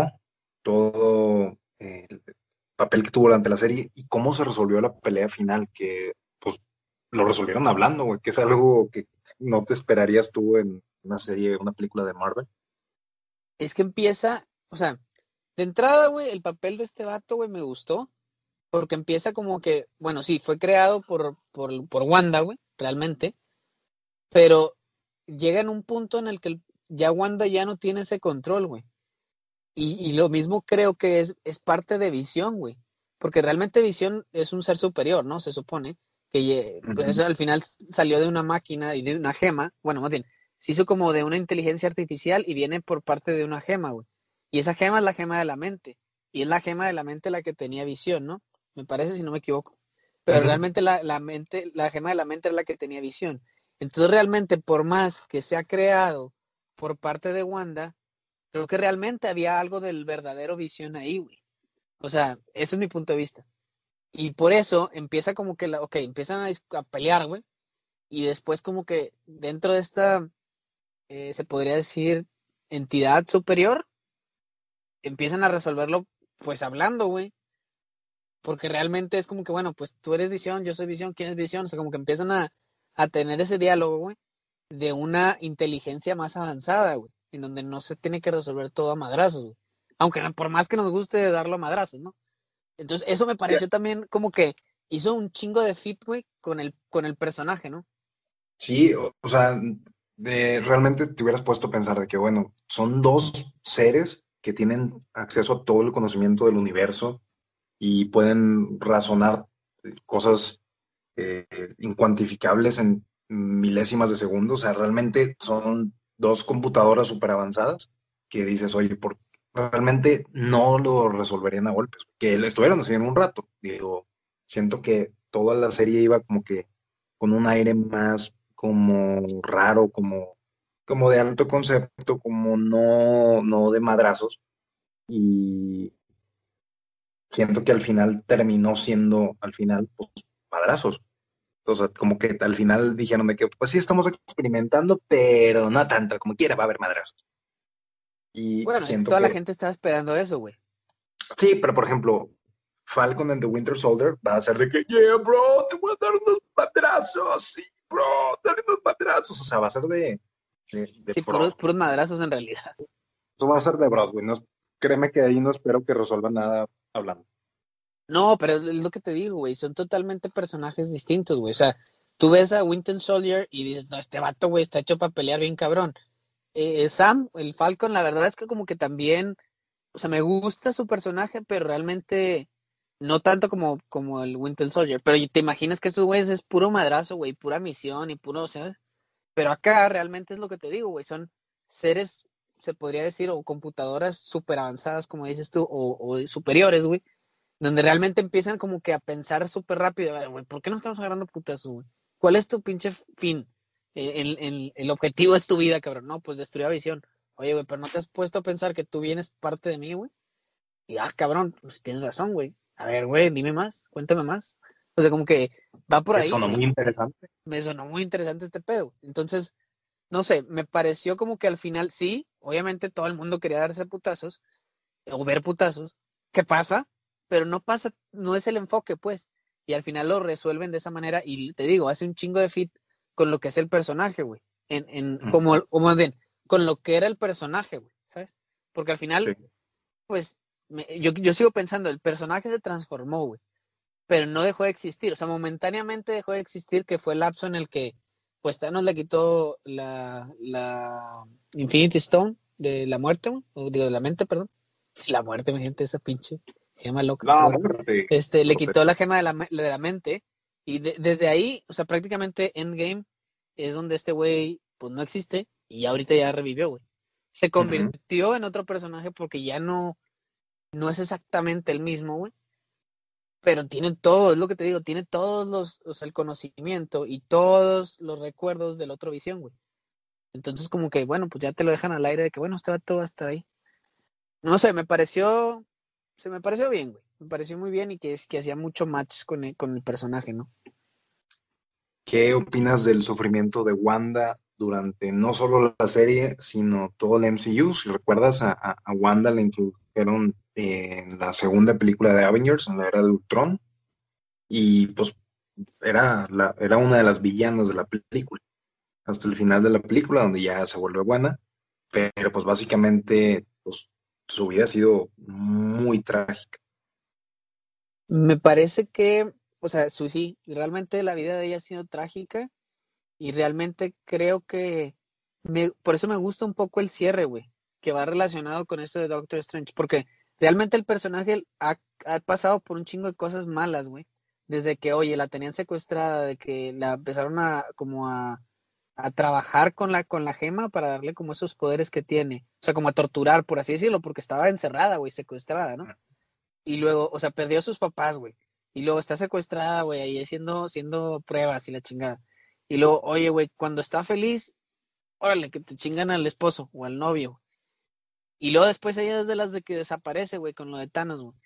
todo eh, el papel que tuvo durante la serie y cómo se resolvió la pelea final, que pues lo resolvieron hablando, güey, que es algo que no te esperarías tú en una serie, una película de Marvel. Es que empieza, o sea, de entrada, güey, el papel de este vato, güey, me gustó. Porque empieza como que, bueno, sí, fue creado por, por, por Wanda, güey, realmente. Pero llega en un punto en el que ya Wanda ya no tiene ese control, güey. Y, y lo mismo creo que es, es parte de Visión, güey. Porque realmente Visión es un ser superior, ¿no? Se supone. Que pues al final salió de una máquina y de una gema. Bueno, más bien, se hizo como de una inteligencia artificial y viene por parte de una gema, güey. Y esa gema es la gema de la mente. Y es la gema de la mente la que tenía visión, ¿no? Me parece, si no me equivoco. Pero realmente la, la mente, la gema de la mente es la que tenía visión. Entonces, realmente, por más que sea creado por parte de Wanda, creo que realmente había algo del verdadero visión ahí, güey. O sea, ese es mi punto de vista. Y por eso empieza como que, la, ok, empiezan a, a pelear, güey. Y después como que dentro de esta, eh, se podría decir, entidad superior, empiezan a resolverlo pues hablando, güey. Porque realmente es como que, bueno, pues tú eres visión, yo soy visión, ¿quién es visión? O sea, como que empiezan a, a tener ese diálogo, güey, de una inteligencia más avanzada, güey, en donde no se tiene que resolver todo a madrazos, güey. Aunque por más que nos guste darlo a madrazos, ¿no? Entonces, eso me pareció también como que hizo un chingo de fit, güey, con el, con el personaje, ¿no? Sí, o, o sea, de, realmente te hubieras puesto a pensar de que, bueno, son dos seres que tienen acceso a todo el conocimiento del universo y pueden razonar cosas eh, incuantificables en milésimas de segundo. O sea, realmente son dos computadoras súper avanzadas que dices, oye, por, realmente no lo resolverían a golpes. Que le estuvieron haciendo un rato. Digo, siento que toda la serie iba como que con un aire más como raro, como, como de alto concepto, como no, no de madrazos. Y siento que al final terminó siendo, al final, pues, madrazos. O sea, como que al final dijeron de que, pues sí, estamos experimentando, pero no tanto, como quiera, va a haber madrazos. Y Bueno, siento toda la que- gente estaba esperando eso, güey. Sí, pero por ejemplo, Falcon and the Winter Soldier va a ser de que, yeah, bro, te voy a dar unos madrazos, sí, bro, dale unos madrazos. O sea, va a ser de. de, de Sí, puros, puros madrazos en realidad. Eso va a ser de bros, güey. No, es- créeme que ahí no espero que resuelvan nada hablando. No, pero es lo que te digo, güey. Son totalmente personajes distintos, güey. O sea, tú ves a Winter Soldier y dices, no, este vato, güey, está hecho para pelear bien cabrón. Eh, Sam, el Falcon, la verdad es que como que también, o sea, me gusta su personaje, pero realmente no tanto como, como el Winter Soldier. Pero te imaginas que esos güeyes es puro madrazo, güey, pura misión y puro, o sea. Pero acá realmente es lo que te digo, güey. Son seres, se podría decir, o computadoras súper avanzadas, como dices tú, o, o superiores, güey donde realmente empiezan como que a pensar súper rápido, a ver, güey, ¿por qué no estamos agarrando putazos, güey? ¿Cuál es tu pinche fin? Eh, El, el- el objetivo de tu vida, cabrón. No, pues destruir a visión. Oye, güey, pero no te has puesto a pensar que tú vienes parte de mí, güey. Y ah, cabrón, pues tienes razón, güey. A ver, güey, dime más, cuéntame más. O sea, como que va por ahí. No güey muy interesante. me sonó muy interesante este pedo. Entonces, no sé, me pareció como que al final sí, obviamente todo el mundo quería darse putazos o ver putazos. ¿Qué pasa? Pero no pasa, no es el enfoque, pues. Y al final lo resuelven de esa manera y te digo, hace un chingo de fit con lo que es el personaje, güey. En, en, como, o más bien, con lo que era el personaje, güey, ¿sabes? Porque al final, Sí. pues, me- yo, yo sigo pensando, el personaje se transformó, güey pero no dejó de existir. O sea, momentáneamente dejó de existir, que fue el lapso en el que pues Thanos le quitó la, la Infinity Stone de la muerte, o digo, de la mente, perdón. (laughs) La muerte, mi gente, esa pinche gema loca. Pero, hombre, este, le quitó la gema de la, de la mente y de- desde ahí, o sea, prácticamente Endgame es donde este güey, pues no existe y ahorita ya revivió, güey. Se convirtió en otro personaje porque ya no, no es exactamente el mismo, güey. Pero tiene todo, es lo que te digo, tiene todos los, o sea, el conocimiento y todos los recuerdos del otro visión, güey. Entonces, como que, bueno, pues ya te lo dejan al aire de que, bueno, este vato va a estar ahí. No sé, me pareció, se me pareció bien, güey. Me pareció muy bien y que es que hacía mucho match con el, con el personaje, ¿no? ¿Qué opinas del sufrimiento de Wanda durante no solo la serie, sino todo el MCU? Si recuerdas, a, a- Wanda la introdujeron en la segunda película de Avengers, en la era de Ultron, y pues era, la, era una de las villanas de la película, hasta el final de la película, donde ya se vuelve buena, pero pues básicamente pues, su vida ha sido muy trágica. Me parece que, o sea, sí, realmente la vida de ella ha sido trágica y realmente creo que me, por eso me gusta un poco el cierre, güey, que va relacionado con esto de Doctor Strange, porque realmente el personaje ha, ha pasado por un chingo de cosas malas, güey, desde que, oye, la tenían secuestrada, de que la empezaron a, como a, a trabajar con la, con la gema para darle como esos poderes que tiene, o sea, como a torturar, por así decirlo, porque estaba encerrada, güey, secuestrada, ¿no? Y luego, o sea, perdió a sus papás, güey. Y luego está secuestrada, güey, ahí haciendo, haciendo pruebas y la chingada. Y luego, oye, güey, cuando está feliz, órale, que te chingan al esposo o al novio. Y luego después ella es de las de que desaparece, güey, con lo de Thanos, güey.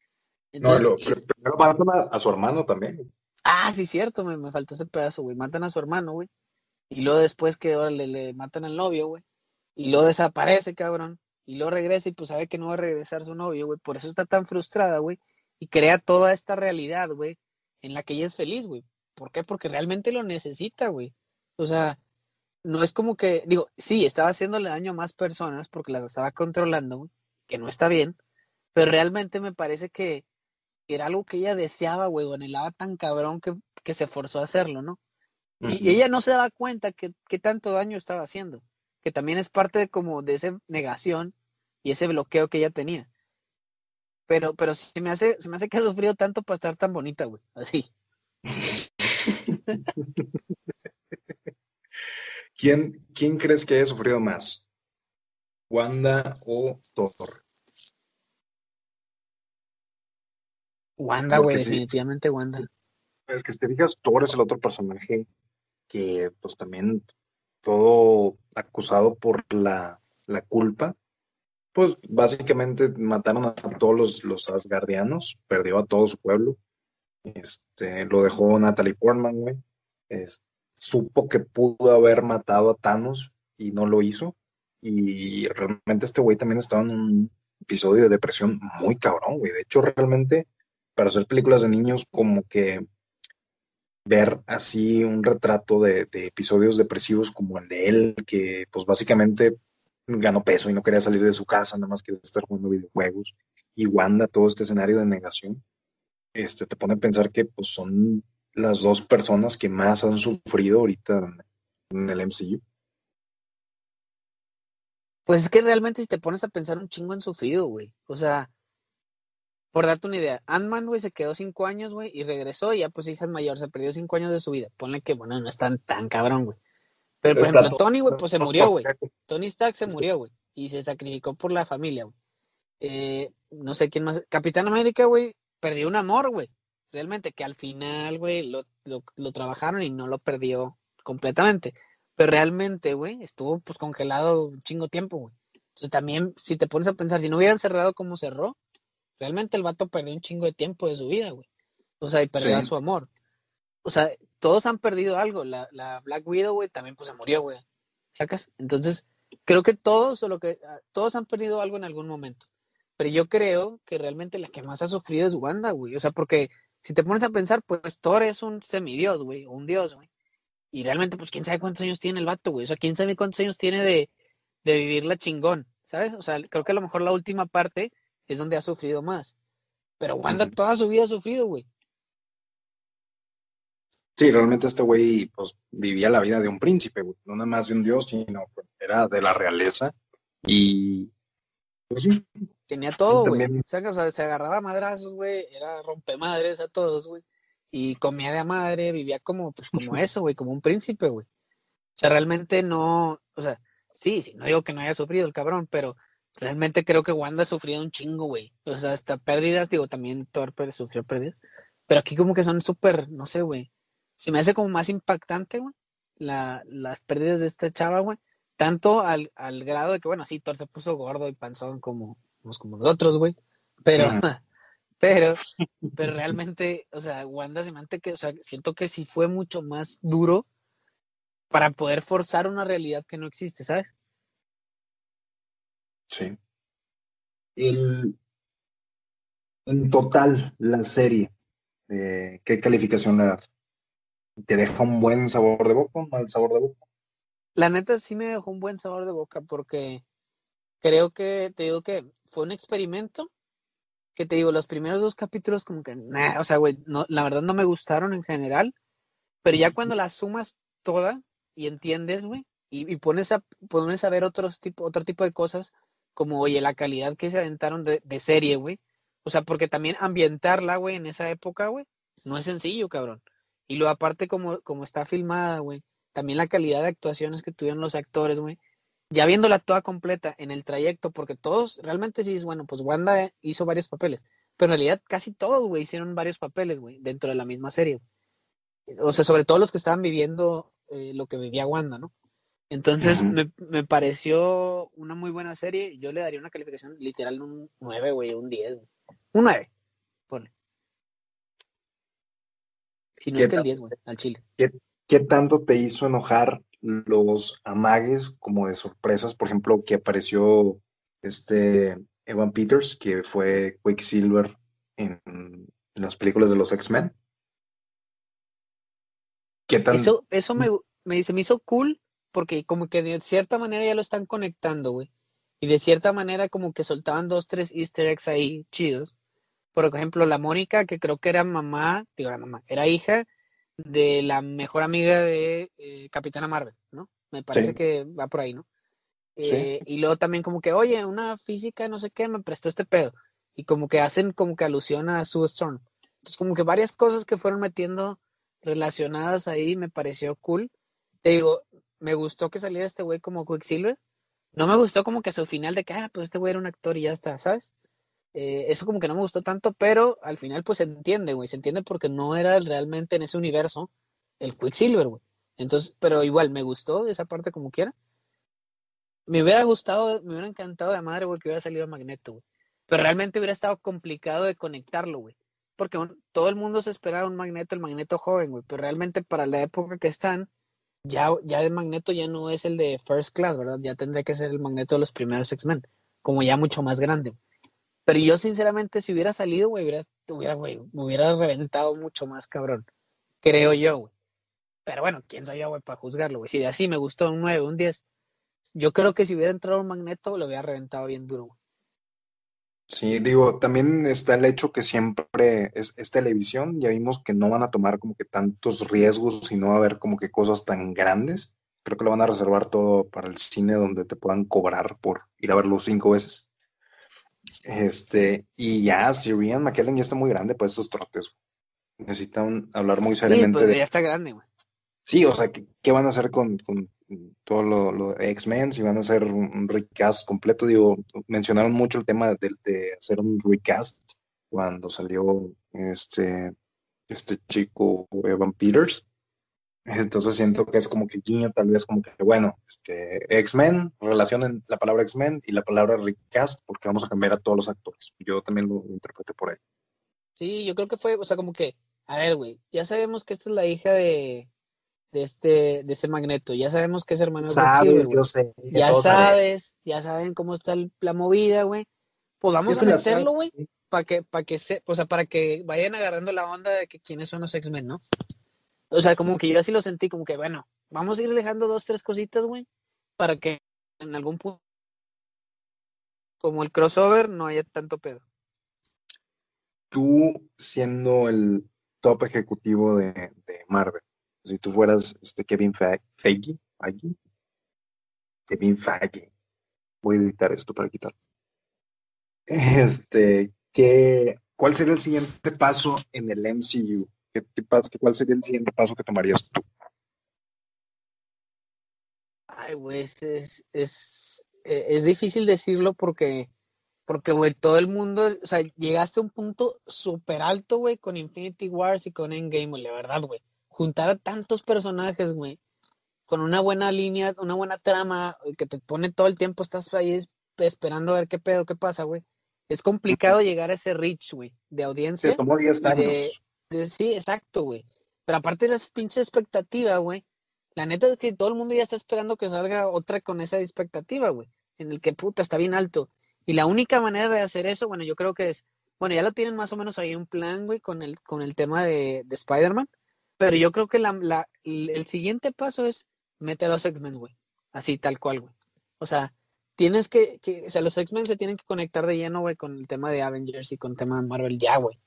No, lo, primero matan a, a su hermano también. ah, sí, cierto, me, me faltó ese pedazo, güey. Matan a su hermano, güey. Y luego después que, órale, le matan al novio, güey. Y luego desaparece, cabrón. Y luego regresa y pues sabe que no va a regresar su novio, güey. Por eso está tan frustrada, güey. Y crea toda esta realidad, güey, en la que ella es feliz, güey. ¿Por qué? Porque realmente lo necesita, güey. O sea, no es como que, digo, sí, estaba haciéndole daño a más personas porque las estaba controlando, güey, que no está bien. Pero realmente me parece que era algo que ella deseaba, güey, o anhelaba tan cabrón que, que se forzó a hacerlo, ¿no? Y, y ella no se daba cuenta que, que tanto daño estaba haciendo, que también es parte de como de esa negación y ese bloqueo que ella tenía. Pero, pero se me hace, se me hace que ha sufrido tanto para estar tan bonita, güey. Así. (laughs) ¿Quién, ¿Quién crees que haya sufrido más? ¿Wanda o Thor? Wanda, güey, sí, definitivamente Wanda. Es que si te fijas, Thor es el otro personaje que, pues también, todo acusado por la, la culpa. Pues básicamente mataron a todos los, los Asgardianos, perdió a todo su pueblo. Este, lo dejó Natalie Portman, güey. Supo que pudo haber matado a Thanos y no lo hizo. Y realmente este güey también estaba en un episodio de depresión muy cabrón, güey. De hecho, realmente, para hacer películas de niños, como que ver así un retrato de, de episodios depresivos como el de él, que pues básicamente ganó peso y no quería salir de su casa, nada más quería estar jugando videojuegos. Y Wanda, todo este escenario de negación, este, te pone a pensar que pues son las dos personas que más han sufrido ahorita en, en el MCU. Pues es que realmente si te pones a pensar un chingo han sufrido, güey. O sea, por darte una idea, Ant-Man, güey, se quedó cinco años, güey, y regresó y ya pues hija es mayor, se perdió cinco años de su vida. Ponle que, bueno, no es tan, tan cabrón, güey. Pero, por ejemplo, Tony, güey, pues se murió, güey. Tony Stark se murió, güey, y se sacrificó por la familia, güey. Eh, no sé quién más. Capitán América, güey, perdió un amor, güey. Realmente, que al final, güey, lo, lo, lo trabajaron y no lo perdió completamente. Pero realmente, güey, estuvo pues congelado un chingo tiempo, güey. Entonces también, si te pones a pensar, si no hubieran cerrado como cerró, realmente el vato perdió un chingo de tiempo de su vida, güey. O sea, y perdió a Sí. su amor. O sea, todos han perdido algo. La, la Black Widow, güey, también pues se murió, güey. ¿Sacas? Entonces, creo que todos, o lo que, ah, todos han perdido algo en algún momento. Pero yo creo que realmente la que más ha sufrido es Wanda, güey. O sea, porque si te pones a pensar, pues Thor es un semidios, güey, o un dios, güey. Y realmente, pues quién sabe cuántos años tiene el vato, güey. O sea, quién sabe cuántos años tiene de, de vivirla chingón, ¿sabes? O sea, creo que a lo mejor la última parte es donde ha sufrido más. Pero Wanda toda su vida ha sufrido, güey. Sí, realmente este güey pues vivía la vida de un príncipe, güey. No nada más de un dios, sino pues, era de la realeza. Y pues sí, Tenía (laughs) todo, güey. O sea, que, o sea, se agarraba a madrazos, güey. Era rompemadres a todos, güey. Y comía de a madre, vivía como, pues, como (laughs) eso, güey, como un príncipe, güey. O sea, realmente no, o sea, sí, sí, no digo que no haya sufrido el cabrón, pero realmente creo que Wanda ha sufrido un chingo, güey. O sea, hasta pérdidas, digo, también Thor per- sufrió pérdidas. Pero aquí como que son súper, no sé, güey. Se me hace como más impactante, güey, la, las pérdidas de esta chava, güey. Tanto al, al grado de que, bueno, sí, Thor se puso gordo y panzón como, pues, como nosotros, güey. Pero, (laughs) pero, pero (laughs) realmente, o sea, Wanda se me hace que, o sea, siento que sí fue mucho más duro para poder forzar una realidad que no existe, ¿sabes? Sí. El, en total, la serie, eh, ¿qué calificación le das? ¿Te deja un buen sabor de boca, un mal sabor de boca? La neta sí me dejó un buen sabor de boca porque creo que, te digo que fue un experimento que te digo, los primeros dos capítulos como que, nah, o sea, güey, no, la verdad no me gustaron en general, pero ya cuando la sumas toda y entiendes, güey, y, y pones, a, pones a ver otros tipo, otro tipo de cosas, como, oye, la calidad que se aventaron de, de serie, güey, o sea, porque también ambientarla, güey, en esa época, güey, no es sencillo, cabrón. Y lo aparte como, como está filmada, güey, también la calidad de actuaciones que tuvieron los actores, güey, ya viéndola toda completa en el trayecto, porque todos realmente sí es bueno, pues Wanda hizo varios papeles, pero en realidad casi todos, güey, hicieron varios papeles, güey, dentro de la misma serie. O sea, sobre todo los que estaban viviendo eh, lo que vivía Wanda, ¿no? Entonces me, me pareció una muy buena serie. Yo le daría una calificación literal un 9, güey, un 10. güey. Un 9, ponle. Si no ¿Qué es que el tal? 10, güey, al chile. ¿Qué tanto te hizo enojar los amagues como de sorpresas? Por ejemplo, que apareció este Evan Peters, que fue Quicksilver en las películas de los X-Men. ¿Qué tan Eso, eso me, me, se me hizo cool porque como que de cierta manera ya lo están conectando, güey. Y de cierta manera como que soltaban dos, tres easter eggs ahí chidos. Por ejemplo, la Mónica, que creo que era mamá, digo, era mamá, era hija de la mejor amiga de eh, Capitana Marvel, ¿no? Me parece Sí. que va por ahí, ¿no? Sí. Eh, y luego también como que, oye, una física, no sé qué, me prestó este pedo. Y como que hacen como que alusión a Sue Storm. Entonces como que varias cosas que fueron metiendo relacionadas ahí me pareció cool. Te digo, me gustó que saliera este güey como Quicksilver. No me gustó como que su final de que, ah, pues este güey era un actor y ya está, ¿sabes? Eh, eso como que no me gustó tanto, pero al final pues se entiende, güey, se entiende porque no era realmente en ese universo el Quicksilver, güey. Entonces, pero igual me gustó esa parte como quiera. Me hubiera gustado, me hubiera encantado de madre porque hubiera salido Magneto, güey. Pero realmente hubiera estado complicado de conectarlo, güey. Porque todo el mundo se esperaba un Magneto, el Magneto joven, güey. Pero realmente para la época que están, ya, ya el Magneto ya no es el de First Class, ¿verdad? Ya tendría que ser el Magneto de los primeros X-Men. Como ya mucho más grande. Pero yo, sinceramente, si hubiera salido, güey, hubiera, me hubiera reventado mucho más, cabrón. Creo yo, güey. Pero bueno, quién soy yo, güey, para juzgarlo, güey. Si de así me gustó un 9, un 10. Yo creo que si hubiera entrado un Magneto, lo hubiera reventado bien duro, güey. Sí, digo, también está el hecho que siempre es, es televisión, ya vimos que no van a tomar como que tantos riesgos y no va a haber como que cosas tan grandes. Creo que lo van a reservar todo para el cine donde te puedan cobrar por ir a verlo cinco veces. Este, y ya, si Ian McKellen ya está muy grande para esos trotes. Necesitan hablar muy Sí, seriamente pues de, ya está grande, güey. Sí, o sea, ¿qué, qué van a hacer con, con todo lo, lo de X-Men? Si van a hacer un, un recast completo, digo, mencionaron mucho el tema de, de hacer un recast cuando salió este, este chico Evan Peters. Entonces siento que es como que guiño, tal vez como que, bueno, este, X-Men, relacionen la palabra X-Men y la palabra recast, porque vamos a cambiar a todos los actores. Yo también lo interpreté por ahí. Sí, yo creo que fue, o sea, como que, a ver, güey, ya sabemos que esta es la hija de, de este, de ese Magneto, ya sabemos que es hermano de Sabes, yo sé. ya sabes, ya saben cómo está el- la movida, güey. Pues vamos Yo a meterlo, güey, para que, para que se, o sea, para que vayan agarrando la onda de que quiénes son los X-Men, ¿no? O sea, como que yo así lo sentí, como que, bueno, vamos a ir dejando dos, tres cositas, güey, para que en algún punto, como el crossover, no haya tanto pedo. Tú siendo el top ejecutivo de, Marvel. Si tú fueras este Kevin Fe- Feige, Feige, Kevin Feige, voy a editar esto para quitarlo. Este, ¿qué, ¿cuál sería el siguiente paso en el MCU? ¿Qué, qué ¿Cuál sería el siguiente paso que tomarías tú? Ay, güey, es, es, es, eh, es difícil decirlo porque, porque, güey, todo el mundo, o sea, llegaste a un punto súper alto, güey, con Infinity Wars y con Endgame, güey, la verdad, güey. Juntar a tantos personajes, güey, con una buena línea, una buena trama, que te pone todo el tiempo, estás ahí es- esperando a ver qué pedo, qué pasa, güey. Es complicado llegar a ese reach, güey, de audiencia. Se tomó 10 y de- años. de- sí, exacto, güey. Pero aparte de las pinches expectativas, güey. La neta es que todo el mundo ya está esperando que salga otra con esa expectativa, güey. En el que puta está bien alto. Y la única manera de hacer eso, bueno, yo creo que es, bueno, ya lo tienen más o menos ahí un plan, güey, con el, con el tema de, de Spider-Man. Pero yo creo que la, la- el, el siguiente paso es meter a los X-Men, güey. Así, tal cual, güey. O sea, tienes que, que, o sea, los X-Men se tienen que conectar de lleno, güey, con el tema de Avengers y con el tema de Marvel ya, güey.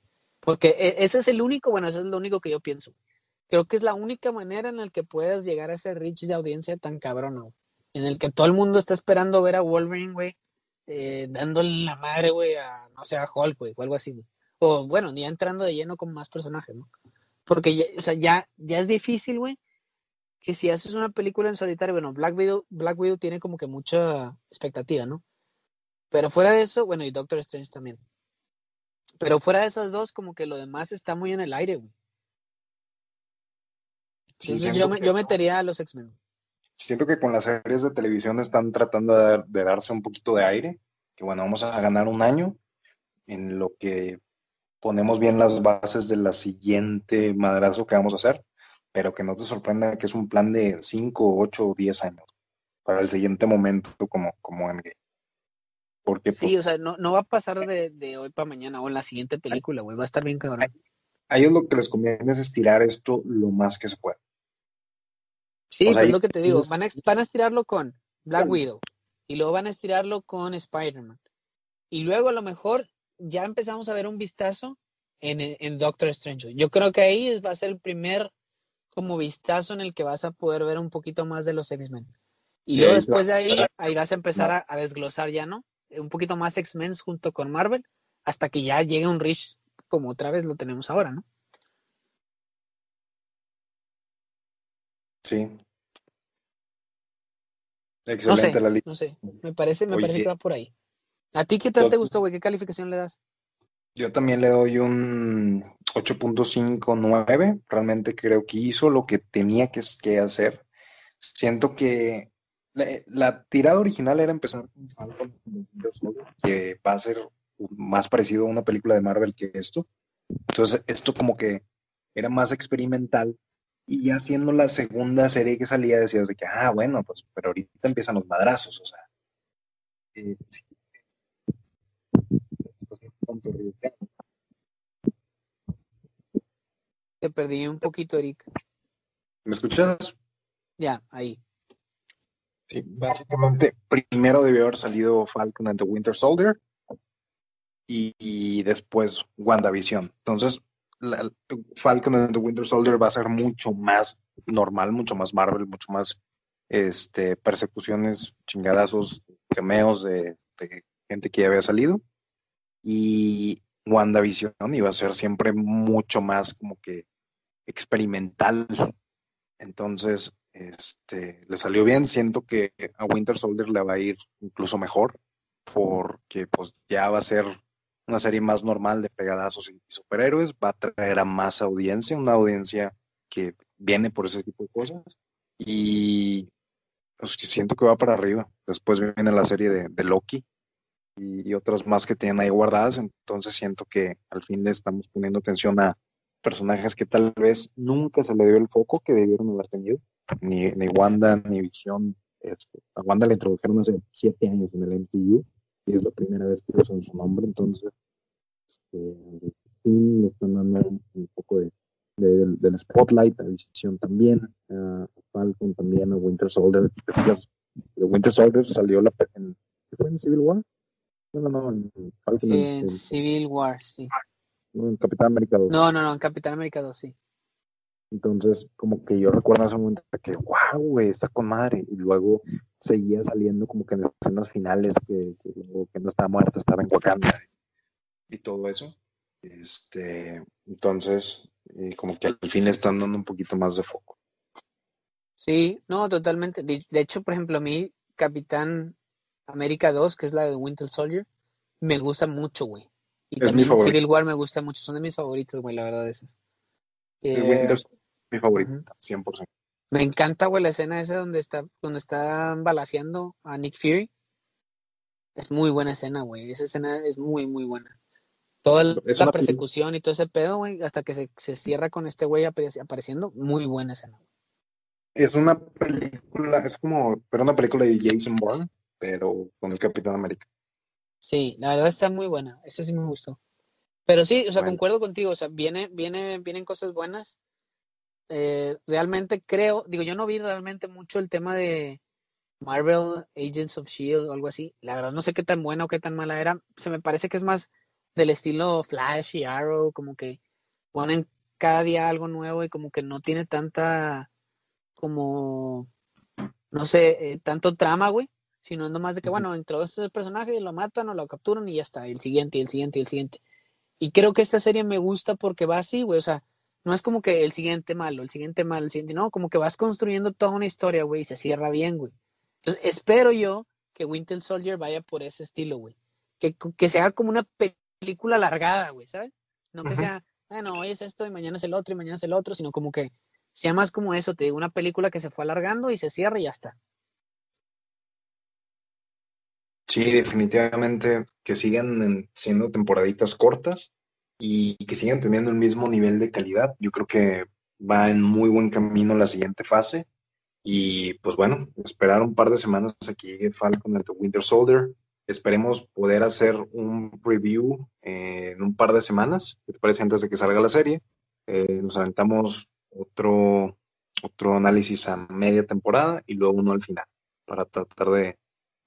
Porque e- ese es el único, bueno, eso es lo único que yo pienso. Creo que es la única manera en la que puedas llegar a ese reach de audiencia tan cabrona, güey. En el que todo el mundo está esperando ver a Wolverine, güey, eh, dándole la madre, güey, a, no sé, a Hulk, güey, o algo así, güey. O bueno, ya entrando de lleno con más personajes, ¿no? Porque, ya, o sea, ya, ya es difícil, güey, que si haces una película en solitario, bueno, Black Widow, Black Widow tiene como que mucha expectativa, ¿no? Pero fuera de eso, bueno, y Doctor Strange también. Pero fuera de esas dos, como que lo demás está muy en el aire, güey. Entonces yo, me- yo metería a los X-Men. Siento que con las series de televisión están tratando de, dar- de darse un poquito de aire, que bueno, vamos a ganar un año en lo que ponemos bien las bases de la siguiente madrazo que vamos a hacer, pero que no te sorprenda que es un plan de 5, 8 o 10 años para el siguiente momento como, como Endgame. Porque pues, Sí, o sea, no, no va a pasar de, de hoy para mañana o en la siguiente película, güey. Va a estar bien cabrón. a ellos lo que les conviene es estirar esto lo más que se pueda. Sí, o sea, pero es y- lo que te digo. Van a, van a estirarlo con Black Claro. Widow. Y luego van a estirarlo con Spider-Man. Y luego a lo mejor ya empezamos a ver un vistazo en, en Doctor Strange. Yo creo que ahí va a ser el primer como vistazo en el que vas a poder ver un poquito más de los X-Men. Y Sí, luego después de ahí, ahí vas a empezar a, a desglosar ya, ¿no? Un poquito más X-Men junto con Marvel, hasta que ya llegue un Rich como otra vez lo tenemos ahora, ¿no? Sí. No Excelente sé, la lista. no sé. Me parece, me Oye. parece que va por ahí. ¿A ti qué tal te gustó, güey? ¿Qué calificación le das? Yo también le doy un 8.59. Realmente creo que hizo lo que tenía que, que hacer. Siento que la, la tirada original era empezar con Soldier, que va a ser más parecido a una película de Marvel que esto. Entonces, esto como que era más experimental. Y ya siendo la segunda serie que salía, decías de que, ah, bueno, pues, pero ahorita empiezan los madrazos, o sea. eh, sí. Te perdí un poquito, Eric. ¿Me escuchas? Ya, ahí. Sí, básicamente, primero debió haber salido Falcon and the Winter Soldier y, y después WandaVision. Entonces, Falcon and the Winter Soldier va a ser mucho más normal, mucho más Marvel, mucho más este, persecuciones, chingadazos, cameos de, de gente que ya había salido. Y WandaVision iba a ser siempre mucho más como que experimental. Entonces, este, le salió bien. Siento que a Winter Soldier le va a ir incluso mejor, porque pues ya va a ser una serie más normal de pegadazos y superhéroes, va a traer a más audiencia, una audiencia que viene por ese tipo de cosas. Y pues siento que va para arriba. Después viene la serie de, de Loki y, y otras más que tienen ahí guardadas. Entonces siento que al fin le estamos poniendo atención a personajes que tal vez nunca se le dio el foco que debieron haber tenido. Ni, ni Wanda, ni Visión. Este, a Wanda la introdujeron hace siete años en el MCU y es la primera vez que usan su nombre. Entonces, este, le están dando un poco de, de- del, spotlight a Visión también, a Falcon también, a Winter Soldier. Winter Soldier salió la, en, ¿qué fue en Civil War? No, no, no, en Falcon. en- En en- Civil War, sí. en Capitán América 2. No, no, no, en Capitán América 2, sí. Entonces, como que yo recuerdo en ese momento que, wow, güey, está con madre. Y luego seguía saliendo como que en las escenas finales que, que, que no estaba muerta, estaba en Wakanda. Y todo eso. Este, entonces, eh, como que al fin le están dando un poquito más de foco. Sí, no, totalmente. De, de hecho, por ejemplo, a mí, Capitán América 2, que es la de Winter Soldier, me gusta mucho, güey. Y Es mi también favorito. Civil War me gusta mucho. Son de mis favoritos, güey, la verdad, esas. Eh, Winter Soldier es mi favorito, 100%. me encanta, güey, la escena esa donde está, donde está balaseando a Nick Fury. Es muy buena escena, güey. Esa escena es muy, muy buena. Toda la persecución y todo ese pedo, güey, hasta que se, se cierra con este güey apare- apareciendo, muy buena escena. Es una película, es como, pero una película de Jason Bourne, pero con el Capitán América. Sí, la verdad está muy buena. Esa sí me gustó. Pero sí, o sea, Bueno. concuerdo contigo. O sea, viene, viene, vienen cosas buenas. Eh, realmente creo, digo, yo no vi realmente mucho el tema de Marvel Agents of Shield o algo así. La verdad no sé qué tan buena o qué tan mala era. Se me parece que es más del estilo Flash y Arrow, como que ponen cada día algo nuevo y como que no tiene tanta, como, no sé, eh, tanto trama, güey. Sino es nomás de que, bueno, entró este personaje, lo matan o lo capturan y ya está. El siguiente, y el siguiente, y el siguiente. Y creo que esta serie me gusta porque va así, güey. O sea, no es como que el siguiente malo, el siguiente malo, el siguiente, no, como que vas construyendo toda una historia, güey, y se cierra bien, güey. Entonces, espero yo que Winter Soldier vaya por ese estilo, güey. Que, que se haga como una pe- película alargada, güey, ¿sabes? No que sea, bueno, hoy es esto y mañana es el otro y mañana es el otro, sino como que sea más como eso, te digo, una película que se fue alargando y se cierra y ya está. Sí, definitivamente que sigan en- siendo temporaditas cortas y, que sigan teniendo el mismo nivel de calidad. Yo creo que va en muy buen camino la siguiente fase. Y pues bueno, esperar un par de semanas a que llegue Falcon and the Winter Soldier. Esperemos poder hacer un preview eh, en un par de semanas, ¿qué te parece? Antes de que salga la serie. Eh, nos aventamos otro, otro análisis a media temporada y luego uno al final, para tratar de,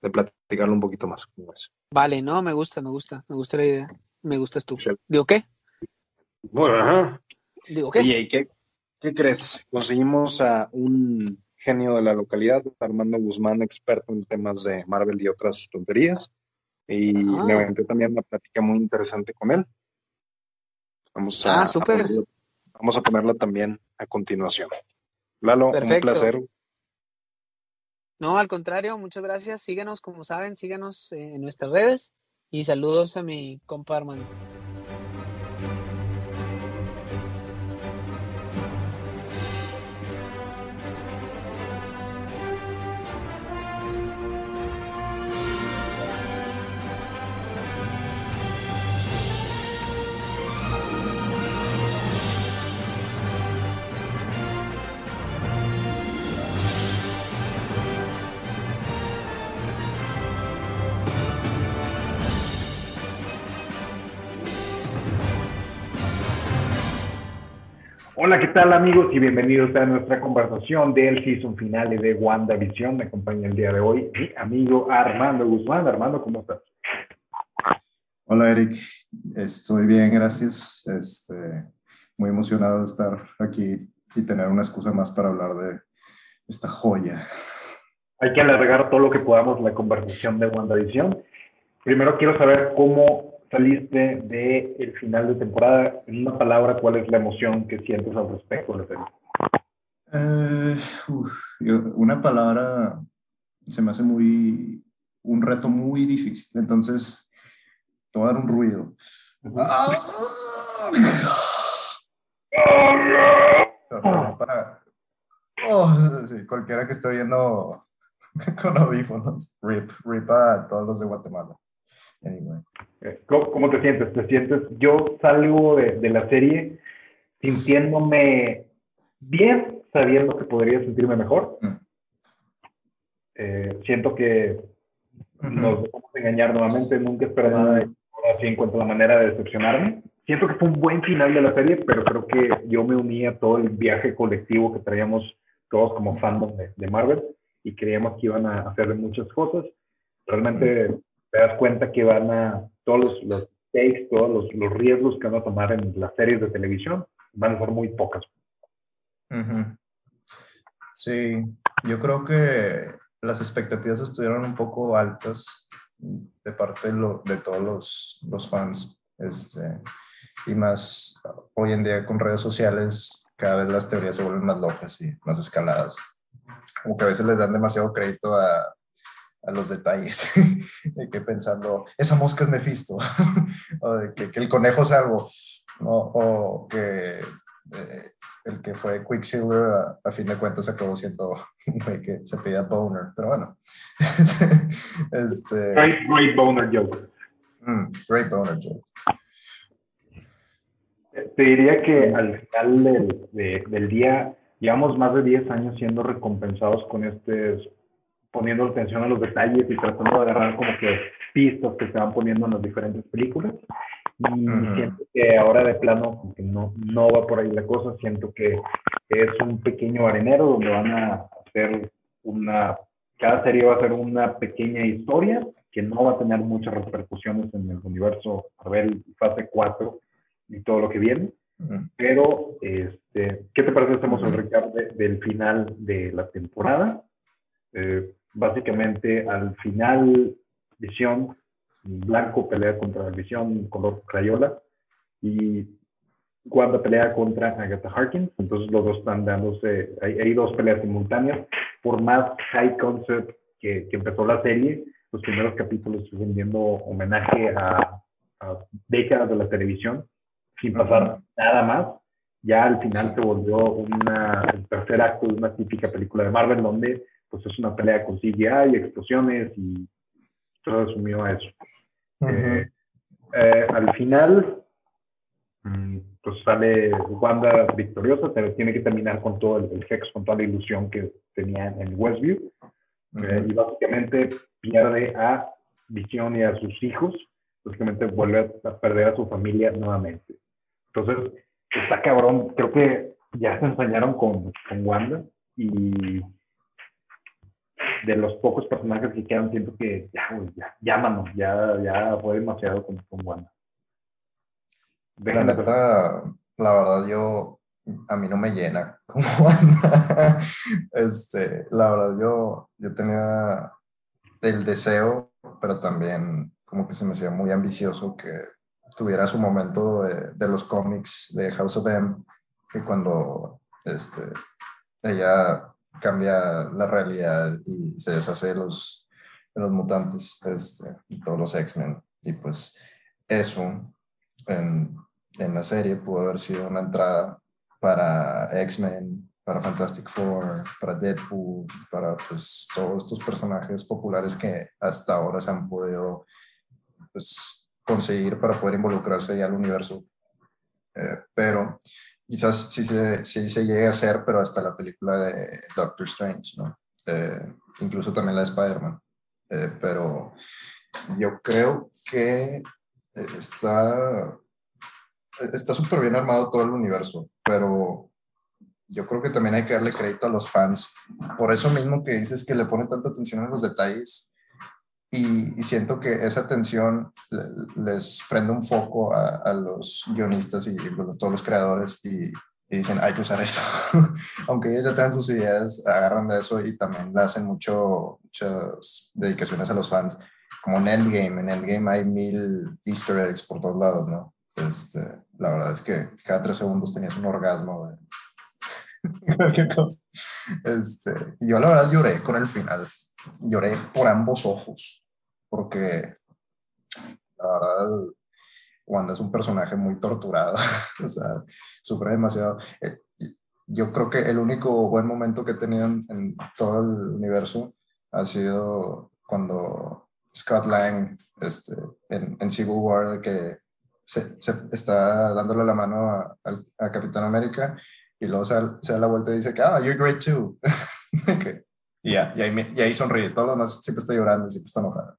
de platicarlo un poquito más. Vale, no, me gusta, me gusta, me gusta la idea. Me gustas tú. Excelente. Digo, ¿qué? Bueno, ajá. Digo, ¿qué? Oye, ¿y ¿qué, ¿qué crees? Conseguimos a un genio de la localidad, Armando Guzmán, experto en temas de Marvel y otras tonterías. Y Ah. me aventé también una plática muy interesante con él. Vamos a, Ah, a ponerla, vamos a ponerla también a continuación. Lalo, un Perfecto. placer. No, al contrario, muchas gracias. Síganos, como saben, síganos eh, en nuestras redes y saludos a mi compa Armando. Hola, ¿qué tal amigos? Y bienvenidos a nuestra conversación del season finale de WandaVision. Me acompaña el día de hoy mi amigo Armando Guzmán. Armando, ¿cómo estás? Hola Eric, estoy bien, gracias. Este, muy emocionado de estar aquí y tener una excusa más para hablar de esta joya. Hay que alargar todo lo que podamos la conversación de WandaVision. Primero quiero saber cómo saliste del el final de temporada. En una palabra, ¿cuál es la emoción que sientes al respecto de la serie? Eh, uf, yo- una palabra se me hace muy, un reto muy difícil, entonces te voy a dar un ruido. ¡Ah! Perdón, para- Oh, sí, cualquiera que esté viendo (laughs) con audífonos, rip, rip a todos los de Guatemala. Anyway. Eh, ¿Cómo, cómo te sientes? ¿Te sientes? Yo salgo de, de la serie sintiéndome bien, sabiendo que podría sentirme mejor. Mm. Eh, siento que nos dejamos de engañar nuevamente, nunca espero nada y ahora sí encuentro la manera de decepcionarme. Siento que fue un buen final de la serie, pero creo que yo me uní a todo el viaje colectivo que traíamos todos como fandom de, de Marvel y creíamos que iban a hacer muchas cosas. Realmente te das cuenta que van a, todos los, los stakes, todos los, los riesgos que van a tomar en las series de televisión van a ser muy pocas. Ujú. Sí, yo creo que las expectativas estuvieron un poco altas de parte de, lo- de todos los, los fans. Este, y más hoy en día con redes sociales, cada vez las teorías se vuelven más locas y más escaladas. Como que a veces les dan demasiado crédito a, a los detalles. (laughs) de que pensando, esa mosca es Mephisto. (laughs) o de que, que el conejo es algo. ¿no? O que eh, el que fue Quicksilver, a, a fin de cuentas acabó siendo (laughs) que se pedía Boner, pero bueno. este, Great, great boner joke. mm, great Boner joke. Te diría que al final del, de- del día llevamos más de 10 años siendo recompensados con este, poniendo atención a los detalles y tratando de agarrar como que pistas que se van poniendo en las diferentes películas. Y Ujú. siento que ahora de plano que no, no va por ahí la cosa, siento que es un pequeño arenero donde van a hacer una, cada serie va a ser una pequeña historia que no va a tener muchas repercusiones en el universo Marvel fase 4 y todo lo que viene. Pero, este, ¿qué te parece si hacemos el recap de- del final de la temporada? Eh, básicamente, al final, Visión Blanco pelea contra Visión color Crayola y Wanda pelea contra Agatha Harkins. Entonces, los dos están dándose, hay, hay dos peleas simultáneas. Por más high concept que, que empezó la serie, los primeros capítulos estuvieron viendo homenaje a, a décadas de la televisión sin pasar nada más. Ya al final se volvió una, el tercer acto de una típica película de Marvel donde pues es una pelea con CGI, explosiones y todo resumió a eso. Eh, eh, al final, mm, pues sale Wanda victoriosa, pero tiene que terminar con todo el, el Hex, con toda la ilusión que tenía en Westview. Eh, y básicamente pierde a Visión y a sus hijos, básicamente vuelve a perder a su familia nuevamente. Entonces, está cabrón, creo que ya se ensañaron con, con Wanda y de los pocos personajes que quedan, siento que ya, güey, ya, llámanos, ya, ya fue demasiado con, con Wanda. La neta, la verdad, yo, a mí no me llena como (laughs) banda. Este, la verdad, yo, yo tenía el deseo, pero también como que se me hacía muy ambicioso que tuviera su momento de, de los cómics de House of M, que cuando este, ella cambia la realidad y se deshace de los, de los mutantes, este, todos los X-Men. Y pues eso en, en la serie pudo haber sido una entrada para X-Men, para Fantastic Four, para Deadpool, para pues, todos estos personajes populares que hasta ahora se han podido pues, conseguir para poder involucrarse ya al universo. Eh, pero quizás sí se, sí se llegue a hacer, pero hasta la película de Doctor Strange, ¿no? Eh, incluso también la de Spider-Man. Eh, pero yo creo que eh, está está súper bien armado todo el universo, pero yo creo que también hay que darle crédito a los fans. Por eso mismo que dices que le pone tanta atención a los detalles y, y siento que esa atención le- les prende un foco a, a los guionistas y los- todos los creadores y, y dicen, hay que usar eso. (laughs) Aunque ellos ya tengan sus ideas, agarran de eso y también le hacen mucho, muchas dedicaciones a los fans. Como en Endgame, en Endgame hay mil easter eggs por todos lados, ¿no? Este, la verdad es que cada tres segundos tenías un orgasmo de (laughs) cualquier cosa. Este, y yo la verdad lloré con el final. Lloré por ambos ojos, porque la verdad Wanda es un personaje muy torturado, (laughs) o sea, sufre demasiado. Eh, Yo creo que el único buen momento que he tenido en, en todo el universo ha sido cuando Scott Lang este, en, en Civil War, que se, se está dándole la mano a, al- a Capitán América y luego se se da la vuelta y dice que, ah, you're great too. (laughs) y ya, y ahí, me- y ahí sonríe. Todo lo demás siempre está llorando, siempre está enojado.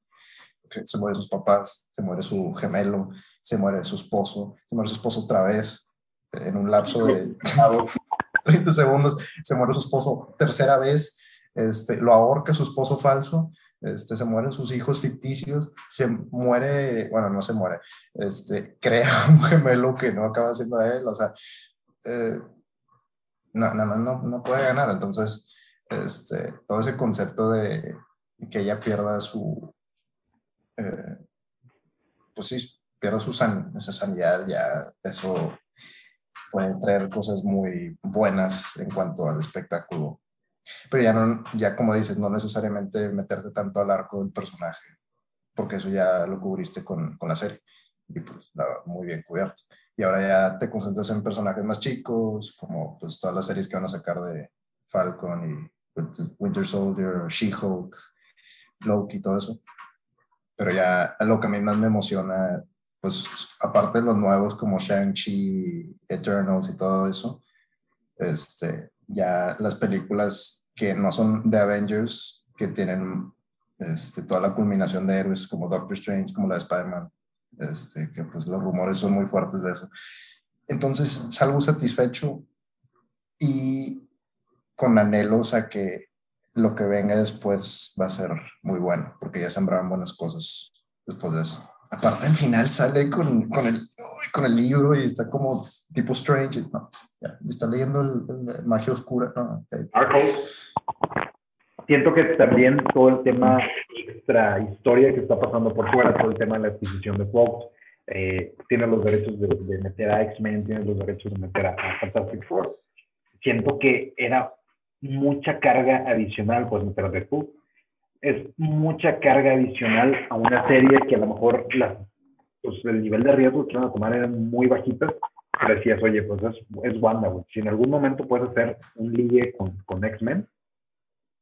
Que Se muere sus papás, se muere su gemelo, se muere su esposo, se muere su esposo otra vez en un lapso de (laughs) 30 segundos, se muere su esposo tercera vez, este, lo ahorca su esposo falso este, se mueren sus hijos ficticios, se muere, bueno, no se muere, este, crea (laughs) un gemelo que no acaba siendo él, o sea, eh, no, nada más no, no puede ganar. Entonces, este, todo ese concepto de que ella pierda su, eh, pues sí, pierda su san- esa sanidad, ya eso puede traer cosas muy buenas en cuanto al espectáculo. Pero ya, no, ya como dices, no necesariamente meterte tanto al arco del personaje, porque eso ya lo cubriste con, con la serie. Y pues muy bien cubierto. Y ahora ya te concentras en personajes más chicos, como pues todas las series que van a sacar de Falcon Winter Soldier, She-Hulk, Loki, todo eso. Pero ya lo que a mí más me emociona, pues aparte de los nuevos como Shang-Chi, Eternals y todo eso, este, ya las películas que no son de Avengers, que tienen este, toda la culminación de héroes como Doctor Strange, como la de Spider-Man, este, que pues los rumores son muy fuertes de eso. Entonces salgo satisfecho y con anhelos a que lo que venga después va a ser muy bueno, porque ya sembraron buenas cosas después de eso. Aparte, al final sale con, con, el, con el libro y está como tipo Strange. No, ya, está leyendo el, el magia oscura. No, ok. Darkhold. Siento que también todo el tema extra historia que está pasando por fuera, todo el tema de la adquisición de Fox, eh, tiene los derechos de, de meter a X-Men, tiene los derechos de meter a, a Fantastic Four. Siento que era mucha carga adicional, pues meter a Deadpool. Es mucha carga adicional a una serie que a lo mejor las, pues, el nivel de riesgo que iban a tomar eran muy bajitas. Pero decías, oye, pues es, es Wanda. Si en algún momento puedes hacer un ligue con, con X-Men,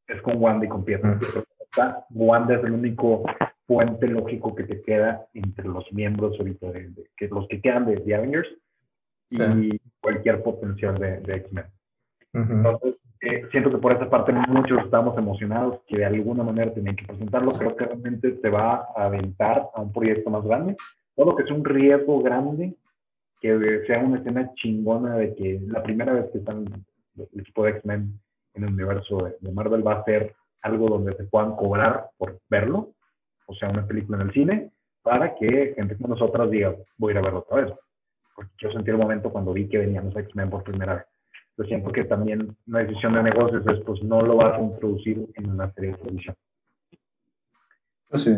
es con Wanda y con Pietro. Está, Wanda es el único puente lógico que te queda entre los miembros ahorita, de, de- que los que quedan de The Avengers y Sí. cualquier potencial de, de X-Men. Entonces, eh, siento que por esa parte muchos estamos emocionados que de alguna manera tenían que presentarlo. Creo que realmente te va a aventar a un proyecto más grande. Todo lo que es un riesgo grande, que sea una escena chingona de que la primera vez que están el equipo de X-Men en el universo de, de Marvel va a ser algo donde se puedan cobrar por verlo, o sea, una película en el cine, para que gente como nosotras diga, voy a ir a verlo otra vez. Porque yo sentí el momento cuando vi que venían los X-Men por primera vez. Yo siento que también una decisión de negocios es, pues no lo vas a introducir en una serie de televisión. Pues sí,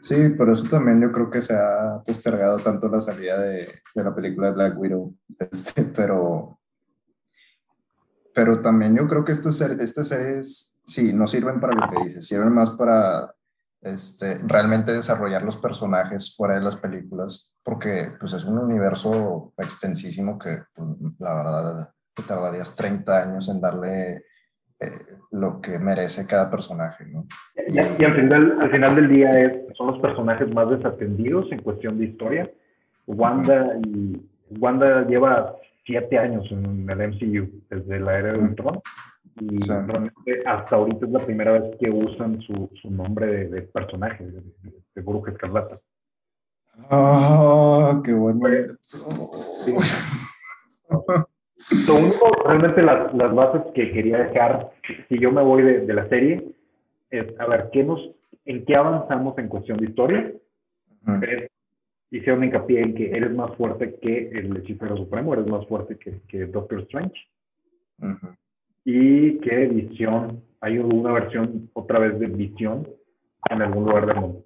sí, por eso también yo creo que se ha postergado tanto la salida de, de la película de Black Widow, este, pero, pero también yo creo que estas, estas series, sí, no sirven para lo que dices, sirven más para este, realmente desarrollar los personajes fuera de las películas, porque pues es un universo extensísimo que pues, la verdad te tardarías 30 años en darle eh, lo que merece cada personaje, ¿no? Y, y al, final, al final del día es, son los personajes más desatendidos en cuestión de historia. Wanda, y, Wanda lleva siete años en el MCU, desde la era de. Ultron. Y Sí. realmente hasta ahorita es la primera vez que usan su, su nombre de, de personaje, de, de, de Bruja Escarlata. Ah, qué bueno. (laughs) Lo único, realmente las, las bases que quería dejar, si yo me voy de, de la serie, es a ver, ¿qué nos, ¿en qué avanzamos en cuestión de historia? Ujú. Es- hicieron hincapié en que eres más fuerte que el hechicero supremo, eres más fuerte que, que Doctor Strange. Ujú. Y que Visión, hay una versión otra vez de Visión en algún lugar del mundo.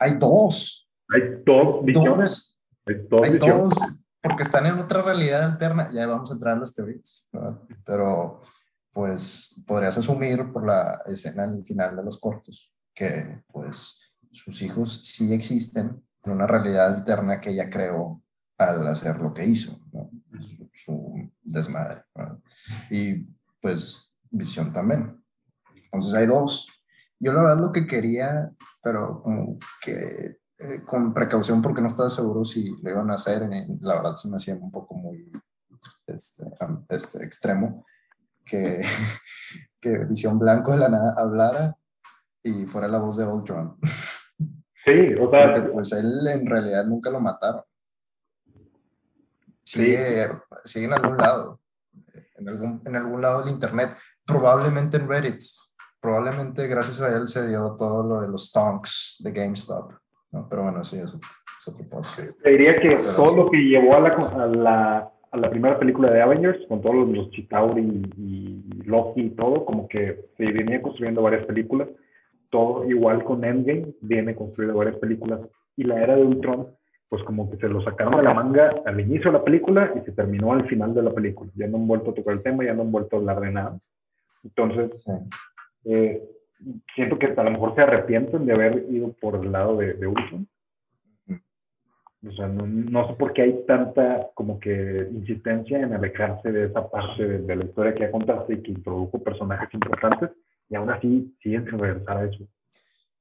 Hay dos. Hay dos visiones. Hay dos Hay visiones. dos. Porque están en otra realidad alterna. Ya vamos a entrar en las teorías. Pero, pues, podrías asumir por la escena al final de los cortos que, pues, sus hijos sí existen en una realidad alterna que ella creó al hacer lo que hizo, ¿no? su, su desmadre. Y, pues, visión también. Entonces, hay dos. Yo la verdad lo que quería, pero como que eh, con precaución porque no estaba seguro si lo iban a hacer, y la verdad se me hacía un poco muy este, este, extremo, que, (laughs) que Visión Blanco de la nada hablara y fuera la voz de Ultron. (laughs) Sí, o sea, Porque pues él en realidad nunca lo mataron. Sigue, sigue en algún lado, en algún, en algún lado del internet, probablemente en Reddit, probablemente gracias a él se dio todo lo de los stonks de GameStop, ¿no? Pero bueno, sí, eso es otro podcast. Te diría que Pero todo sí. lo que llevó a la, a la, a la primera película de Avengers, con todos los, los Chitauri y Loki y todo, como que se venía construyendo varias películas. Todo igual con Endgame, viene construido varias películas. Y la era de Ultron, pues como que se lo sacaron de la manga al inicio de la película y se terminó al final de la película. Ya no han vuelto a tocar el tema, ya no han vuelto a hablar de nada. Entonces, eh, siento que a lo mejor se arrepienten de haber ido por el lado de, de Ultron. O sea, no, no sé por qué hay tanta como que insistencia en alejarse de esa parte de, de la historia que ya contaste y que introdujo personajes importantes y aún así siguen sin regresar a eso.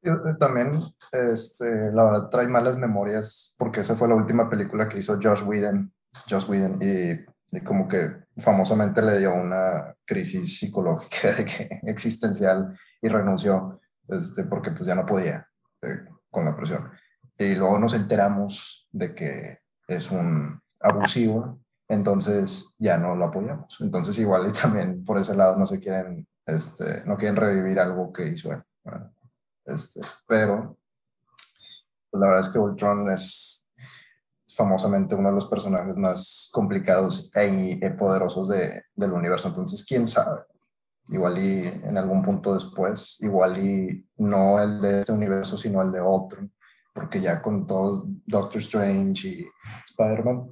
Eh, También, este, la verdad, trae malas memorias porque esa fue la última película que hizo Josh Whedon, Josh Whedon y, y como que famosamente le dio una crisis psicológica (laughs) existencial y renunció este, porque pues ya no podía eh, con la presión. Y luego nos enteramos de que es un abusivo, entonces ya no lo apoyamos. Entonces igual y también por ese lado no se quieren, este, no quieren revivir algo que hizo él. Este, pero pues, la verdad es que Ultron es famosamente uno de los personajes más complicados e, e poderosos de, del universo. Entonces, quién sabe. Igual y en algún punto después, igual y no el de este universo, sino el de otro, porque ya con todo Doctor Strange y Spider-Man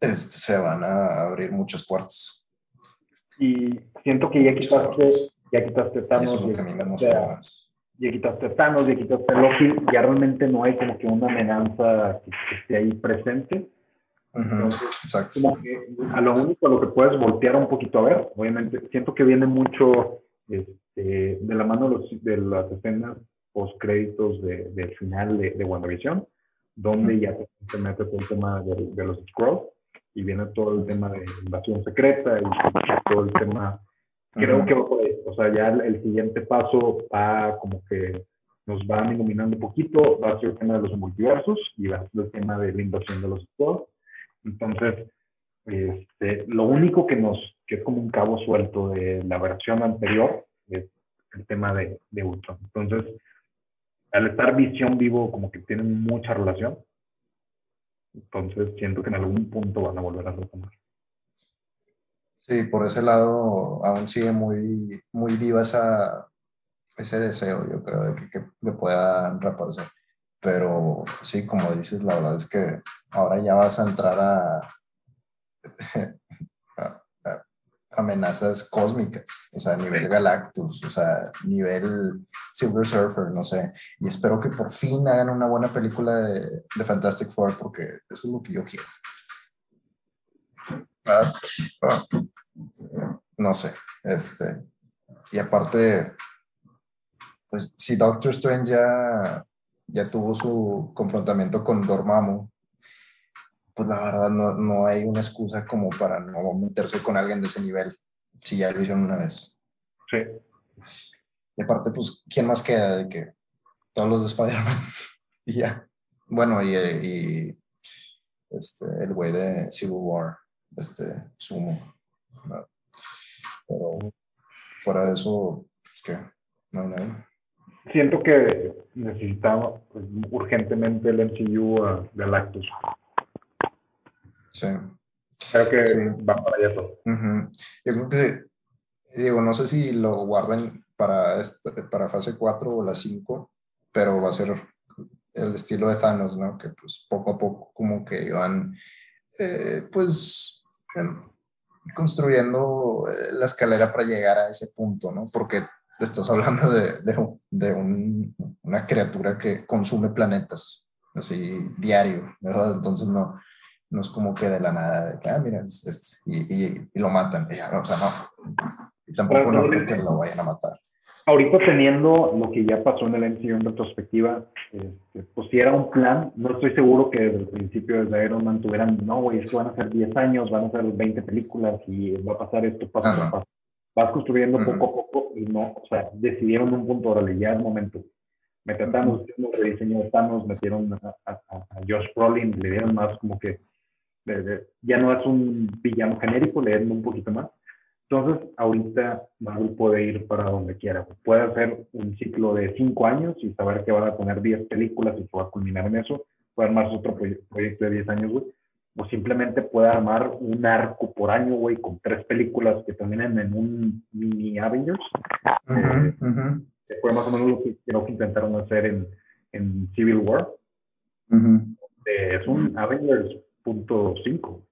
este, se van a abrir muchas puertas. Y siento que ya Muchas quitaste, puertas. ya quitaste Y eso Thanos, es lo que a mí me emociona. Ya quitaste a Thanos, ya quitaste a Loki, ya realmente no hay como que una amenaza que, que esté ahí presente. Entonces, Exacto. como que a lo único a lo que puedes voltear un poquito a ver, obviamente, siento que viene mucho este, de la mano de, los- de las escenas post créditos de, del final de, de WandaVision, donde Ujú. ya se, mete todo el tema de, de los Skrulls y viene todo el tema de invasión secreta y todo el tema, creo que va por ahí. o sea, ya el, siguiente paso va como que nos van iluminando un poquito, va a ser el tema de los multiversos y va a ser el tema de la invasión de los Skrulls. Entonces, este, lo único que nos, que es como un cabo suelto de la versión anterior, es el tema de, de Ultron. Entonces, al estar visión vivo, como que tienen mucha relación. Entonces, siento que en algún punto van a volver a retomar. Sí, por ese lado aún sigue muy, muy viva esa, ese deseo, yo creo, de que, que, que pueda reaparecer. Pero sí, como dices, la verdad es que ahora ya vas a entrar a, (laughs) a- a amenazas cósmicas, o sea, nivel Galactus, o sea, nivel Silver Surfer, no sé. Y espero que por fin hagan una buena película de, de Fantastic Four, porque eso es lo que yo quiero. ¿Verdad? Ah, no sé, este, y aparte, pues si Doctor Strange ya, ya tuvo su confrontamiento con Dormammu, pues la verdad no, no hay una excusa como para no meterse con alguien de ese nivel, si ya lo hicieron una vez. Sí. Y aparte, pues, ¿quién más queda de que todos los de Spider-Man? (laughs) y ya. Bueno, y, y este, el güey de Civil War, este, Sumo. Pero fuera de eso, pues que no hay nadie. Siento que necesitamos pues, urgentemente el MCU a Galactus. Sí. Creo que Sí. va para allá todo. Ujú. Yo creo que, digo, no sé si lo guardan para, este- para fase 4 o la 5, pero va a ser el estilo de Thanos, ¿no? Que pues poco a poco como que van, eh, pues, construyendo eh, la escalera para llegar a ese punto, ¿no? Porque te estás hablando de, de un- de un- una criatura que consume planetas, así, diario, ¿verdad? Entonces no, no es como que de la nada, de que, ah, mira, es este, y, y- y lo matan, y ya, o sea, no. Y tampoco no creo que lo vayan a matar. Ahorita teniendo lo que ya pasó en el MCU en retrospectiva, este, pues si era un plan, no estoy seguro que desde el principio desde Iron Man tuvieran, no, güey, es que van a ser 10 años, van a ser 20 películas y va a pasar esto, pasa, Ajá. pasa. Vas construyendo Ujú. poco a poco y no, o sea, decidieron un punto, órale, ya es momento. Metieron a Thanos, hicieron rediseño de Thanos, metieron a, a- a- a Josh Brolin, le dieron más como que, ya no es un villano genérico, le dieron un poquito más. Entonces, ahorita Marvel puede ir para donde quiera. Puede hacer un ciclo de cinco años y saber que van a tener 10 películas y se va a culminar en eso. Puede armar otro proye- proyecto de 10 años, güey. O simplemente puede armar un arco por año, güey, con tres películas que terminen en un mini Avengers. Que fue más o menos lo que creo que intentaron hacer en, en Civil War. Eh, es un Avengers punto cinco.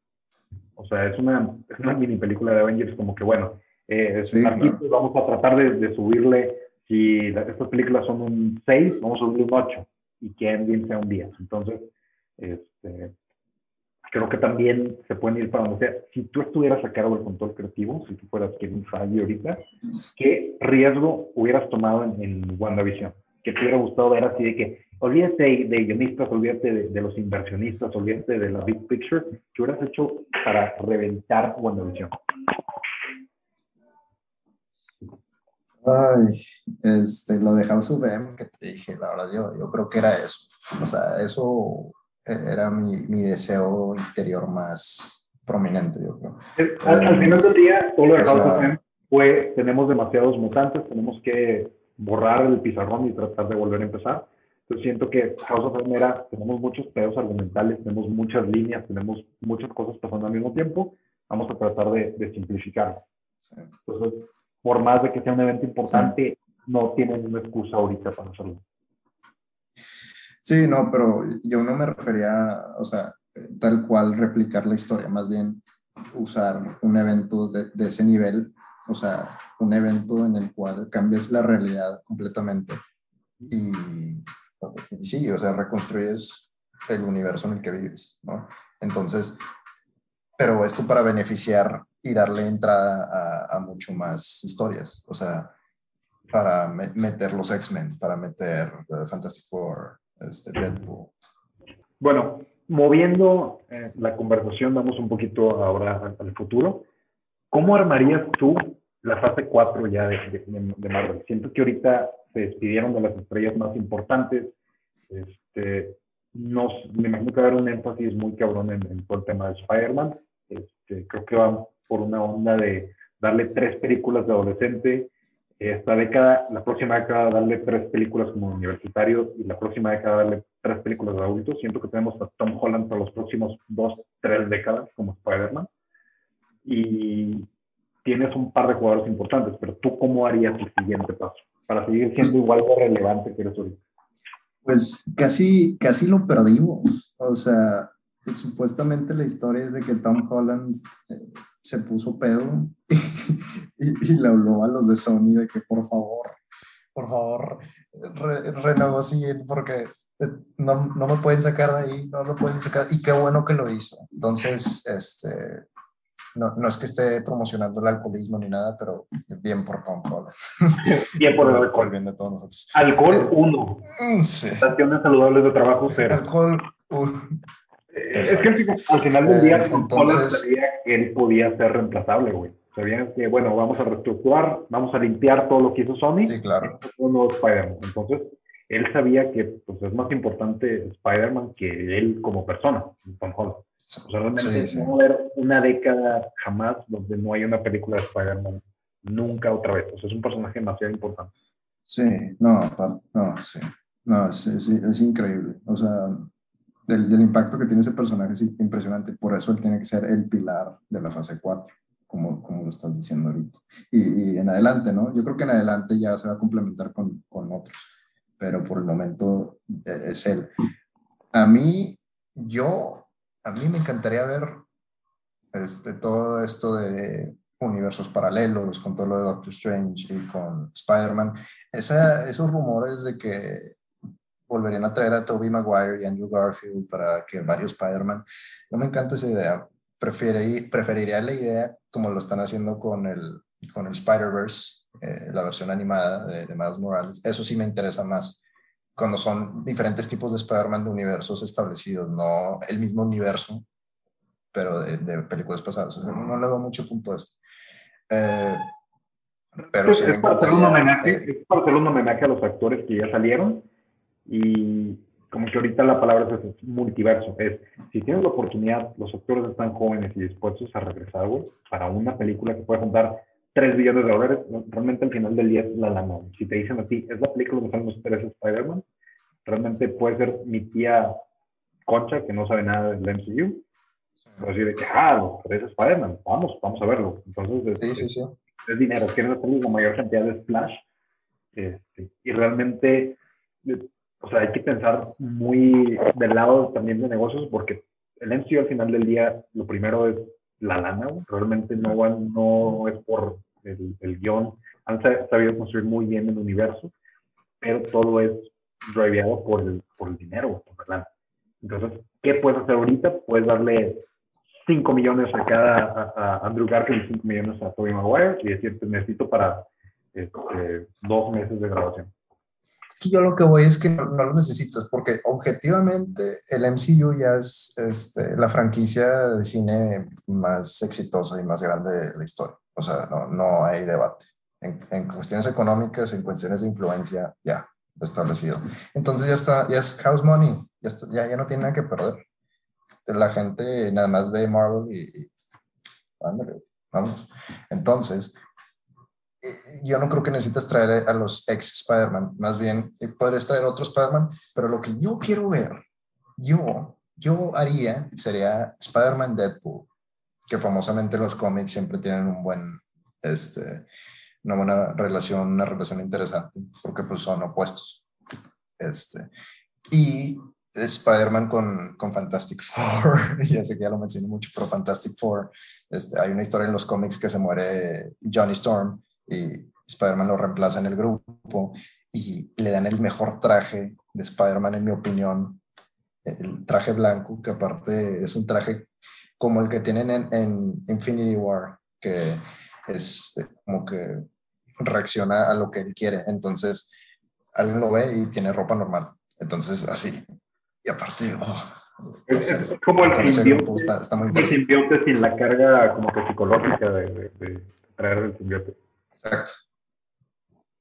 O sea, es una, es una mini película de Avengers como que, bueno, eh, es Sí, un claro. arquito, vamos a tratar de, de subirle, si la- estas películas son un 6, vamos a subirle un 8 y que Endgame sea un 10. Entonces, este, creo que también se pueden ir para donde sea. Si tú estuvieras a cargo del control creativo, si tú fueras Kevin Feige ahorita, ¿qué riesgo hubieras tomado en, en WandaVision? Que te hubiera gustado ver así de que, olvídate de, guionistas, olvídate de, de los inversionistas, olvídate de la big picture, ¿qué hubieras hecho para reventar WandaVision? Ay, este, lo de House of M que te dije, la verdad, yo, yo creo que era eso. O sea, eso era mi, mi deseo interior más prominente, yo creo. Eh, Al, al final del día, todo lo de House sea- of M fue, tenemos demasiados mutantes, tenemos que borrar el pizarrón y tratar de volver a empezar. Yo siento que House of M era, tenemos muchos pedos argumentales, tenemos muchas líneas, tenemos muchas cosas pasando al mismo tiempo, vamos a tratar de, de simplificarlo. Sí. Entonces, por más de que sea un evento importante, no tienen una excusa ahorita para hacerlo. Sí, no, pero yo no me refería, o sea, tal cual replicar la historia, más bien usar un evento de, de ese nivel, o sea, un evento en el cual cambias la realidad completamente y, y sí, o sea, reconstruyes el universo en el que vives, ¿no? Entonces, pero esto para beneficiar y darle entrada a, a mucho más historias, o sea, para me- meter los X-Men, para meter eh, Fantastic Four, este, Deadpool. Bueno, moviendo eh, la conversación, vamos un poquito ahora al futuro. ¿Cómo armarías tú la fase 4 ya de, de- de Marvel? Siento que ahorita se despidieron de las estrellas más importantes. Este, nos, me imagino que va a haber un énfasis muy cabrón en, en todo el tema de Spider-Man. Este, creo que van por una onda de darle tres películas de adolescente. Esta década, la próxima década, darle tres películas como universitario y la próxima década, darle tres películas de adultos. Siento que tenemos a Tom Holland para los próximos dos, tres décadas como Spider-Man. Y tienes un par de jugadores importantes, pero tú, ¿cómo harías el siguiente paso para seguir siendo igual de relevante que eres ahorita? Pues casi, casi lo perdimos. O sea, supuestamente la historia es de que Tom Holland eh, se puso pedo (laughs) y, y le habló a los de Sony de que por favor, por favor, re- renegocien porque eh, no, no me pueden sacar de ahí, no me pueden sacar. Y qué bueno que lo hizo. Entonces, este, no, no es que esté promocionando el alcoholismo ni nada, pero bien por Tom Holland. (laughs) Bien por el alcohol. bien de todos nosotros. Alcohol, uno. Mm, Sí. Estaciones saludables de trabajo, cero. Alcohol, uh, Eh, Es que al final- al final del Eh, día, Tom entonces- sabía que él podía ser reemplazable, güey. Sabían que, bueno, vamos a reestructurar, vamos a limpiar todo lo que hizo Sony. sí, claro. nuevo Spider-Man. Entonces, él sabía que pues, es más importante Spider-Man que él como persona, Tom Holland. O sea, realmente Sí, sí. no va a haber una década jamás donde no haya una película de Spider-Man. Nunca otra vez. O sea, es un personaje demasiado importante. Sí, no, no, sí. No, es, es- es increíble. O sea, del, del impacto que tiene ese personaje es impresionante. Por eso él tiene que ser el pilar de la fase 4, como, como lo estás diciendo ahorita. Y, y en adelante, ¿no? Yo creo que en adelante ya se va a complementar con, con otros, pero por el momento eh, es él. A mí, yo, a mí me encantaría ver este, todo esto de universos paralelos, con todo lo de Doctor Strange y con Spider-Man. Esos rumores de que volverían a traer a Tobey Maguire y Andrew Garfield para que varios Spider-Man, no me encanta esa idea. Preferi- preferiría la idea como lo están haciendo con el, con el Spider-Verse, eh, la versión animada de, de Miles Morales. Eso sí me interesa más cuando son diferentes tipos de Spider-Man de universos establecidos, no el mismo universo, pero de, de películas pasadas. O sea, no le doy mucho punto a eso. Eh, pero es, sí es para hacer un homenaje, eh, es para hacer un homenaje a los actores que ya salieron y como que ahorita la palabra es, multiverso. Es, si tienes la oportunidad, los actores están jóvenes y dispuestos a regresar, güey, para una película que puede juntar 3 billones de dólares, realmente al final del día es la lana. Si te dicen a ti, es la película donde están los tres Spider-Man, realmente puede ser mi tía Concha, que no sabe nada del MCU, pero así de que, ah, los tres Spider-Man, vamos, vamos a verlo. Entonces, Sí, es, sí, sí. es dinero, quieren hacer la mayor cantidad de splash. este, y realmente, o sea, hay que pensar muy del lado también de negocios, porque el MCU al final del día, lo primero es la lana, realmente no, van, no es por el, el guion, han sa- sabido construir muy bien el universo, pero todo es driveado por el, por el dinero, por la lana. Entonces, ¿qué puedes hacer ahorita? Puedes darle 5 millones a cada a, a Andrew Garfield y 5 millones a Tobey Maguire y decirte necesito para este, dos meses de grabación. Yo lo que voy es que no, no lo necesitas, porque objetivamente el MCU ya es este, la franquicia de cine más exitosa y más grande de la historia. O sea, no, no hay debate. En, en cuestiones económicas, en cuestiones de influencia, ya establecido. Entonces ya está, ya es house money, ya, está- ya, ya no tiene nada que perder. La gente nada más ve Marvel y, y vamos. Entonces, yo no creo que necesites traer a los ex Spider-Man, más bien eh, podrías traer otro Spider-Man, pero lo que yo quiero ver, yo, yo haría, sería Spider-Man Deadpool, que famosamente los cómics siempre tienen un buen, este, una buena relación, una relación interesante, porque pues son opuestos. Este, y Spider-Man con, con Fantastic (laughs) Four, ya sé que ya lo mencioné mucho, pero Fantastic Four, este, hay una historia en los cómics que se muere Johnny Storm y Spider-Man lo reemplaza en el grupo y le dan el mejor traje de Spider-Man, en mi opinión, el traje blanco, que aparte es un traje como el que tienen en, en Infinity War, que es eh, como que reacciona a lo que él quiere. Entonces, alguien lo ve y tiene ropa normal. Entonces, así. Y aparte, oh, Es, es como el simbionte, está, está muy el simbionte sin la carga como que psicológica de, de- de traer el simbionte. Exacto.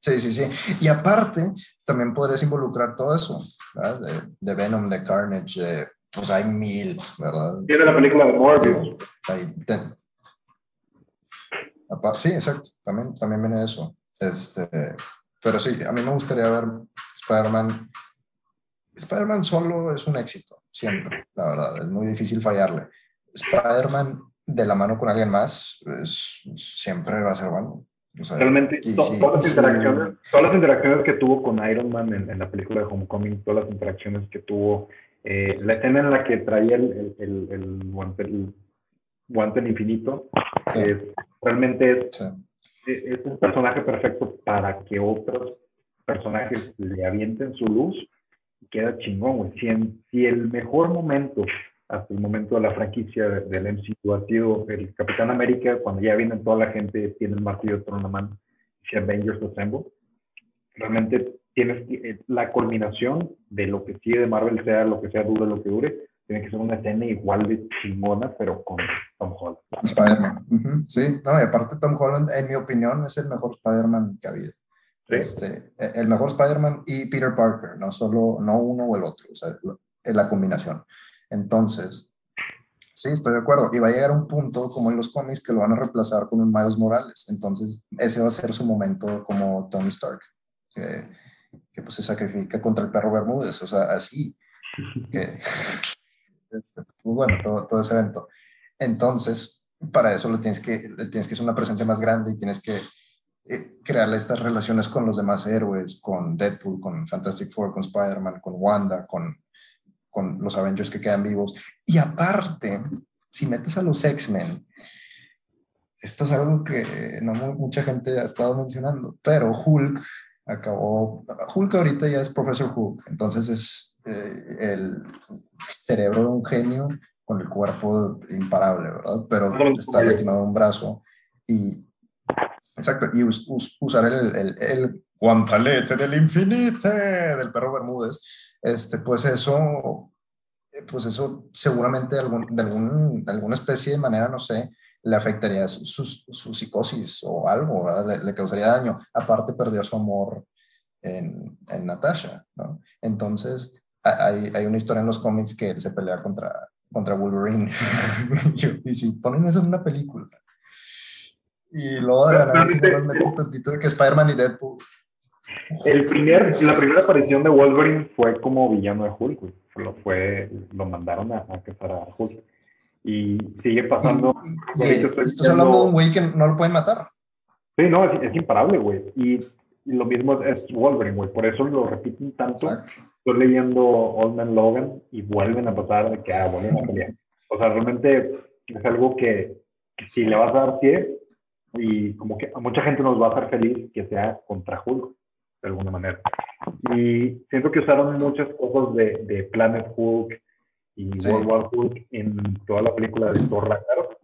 Sí, sí, sí. Y aparte, también podrías involucrar todo eso, ¿verdad? De, de Venom, de Carnage, de, pues hay mil, ¿verdad? Tiene la película de Morbius. Ahí te- Apa- Sí, exacto. También, también viene eso. Este, pero sí, a mí me gustaría ver Spider-Man. Spider-Man solo es un éxito, siempre, la verdad. Es muy difícil fallarle. Spider-Man de la mano con alguien más, es- siempre va a ser bueno. O sea, Realmente, y to- sí, todas, las sí. interacciones, todas las interacciones que tuvo con Iron Man en, en la película de Homecoming, todas las interacciones que tuvo, eh, la escena en la que traía el, el, el, el guante, el guante del infinito, Sí. eh, realmente es, Sí. es es un personaje perfecto para que otros personajes le avienten su luz y queda chingón, güey. Si, en- si el mejor momento hasta el momento de la franquicia de- del MCU ha sido el Capitán América, cuando ya viene toda la gente, tiene el martillo la mano, si Avengers Assemble, realmente tienes que- eh, la culminación de lo que sigue de Marvel, sea lo que sea, dure lo que dure, tiene que ser una escena igual de chingona, pero con Tom Holland. Spider-Man. Ujú, Sí, no, y aparte Tom Holland, en mi opinión, es el mejor Spider-Man que ha habido. Sí. Este, e- el mejor Spider-Man y Peter Parker, no solo, no uno o el otro, o sea, la combinación. Entonces, sí, estoy de acuerdo. Y va a llegar un punto, como en los cómics, que lo van a reemplazar con un Miles Morales. Entonces, ese va a ser su momento como Tony Stark, que, que pues se sacrifica contra el perro Bermúdez, o sea, así. Que, (laughs) este, pues bueno, todo, todo ese evento. Entonces, para eso le tienes que, tienes que hacer una presencia más grande y tienes que eh, crear estas relaciones con los demás héroes, con Deadpool, con Fantastic Four, con Spider-Man, con Wanda, con, con los Avengers que quedan vivos. Y aparte, si metes a los X-Men, esto es algo que no mu- mucha gente ha estado mencionando, pero Hulk acabó, Hulk ahorita ya es Professor Hulk, entonces es eh, el cerebro de un genio con el cuerpo imparable, ¿verdad? Pero está lastimado un brazo y, exacto, y us- us- usar el, el, el guantalete del infinite del perro Bermúdez, este, pues eso, pues eso seguramente de, algún, de, algún, de alguna especie de manera, no sé, le afectaría su, su, su psicosis o algo. Le, le causaría daño. Aparte perdió su amor en, en Natasha, ¿no? Entonces, hay, hay una historia en los cómics que él se pelea contra, contra Wolverine. (laughs) y si ponen eso en una película. Y luego de la nada si no tantito de que Spider-Man y Deadpool. El primer, la primera aparición de Wolverine fue como villano de Hulk, güey. Lo, fue, lo mandaron a, a cazar a Hulk. Y sigue pasando. Y, y estás hablando de un güey que no lo pueden matar. Sí, no, es, es imparable, güey. Y, y lo mismo es, es Wolverine, güey. Por eso lo repiten tanto. Exacto. Estoy leyendo Old Man Logan y vuelven a pasar de que, ah, vuelven a pelear. O sea, realmente es algo que, que si le vas a dar pie y como que a mucha gente nos va a hacer feliz que sea contra Hulk, de alguna manera. Y siento que usaron muchas cosas de, de Planet Hulk y Sí. World War Hulk en toda la película de Thor Ragnarok,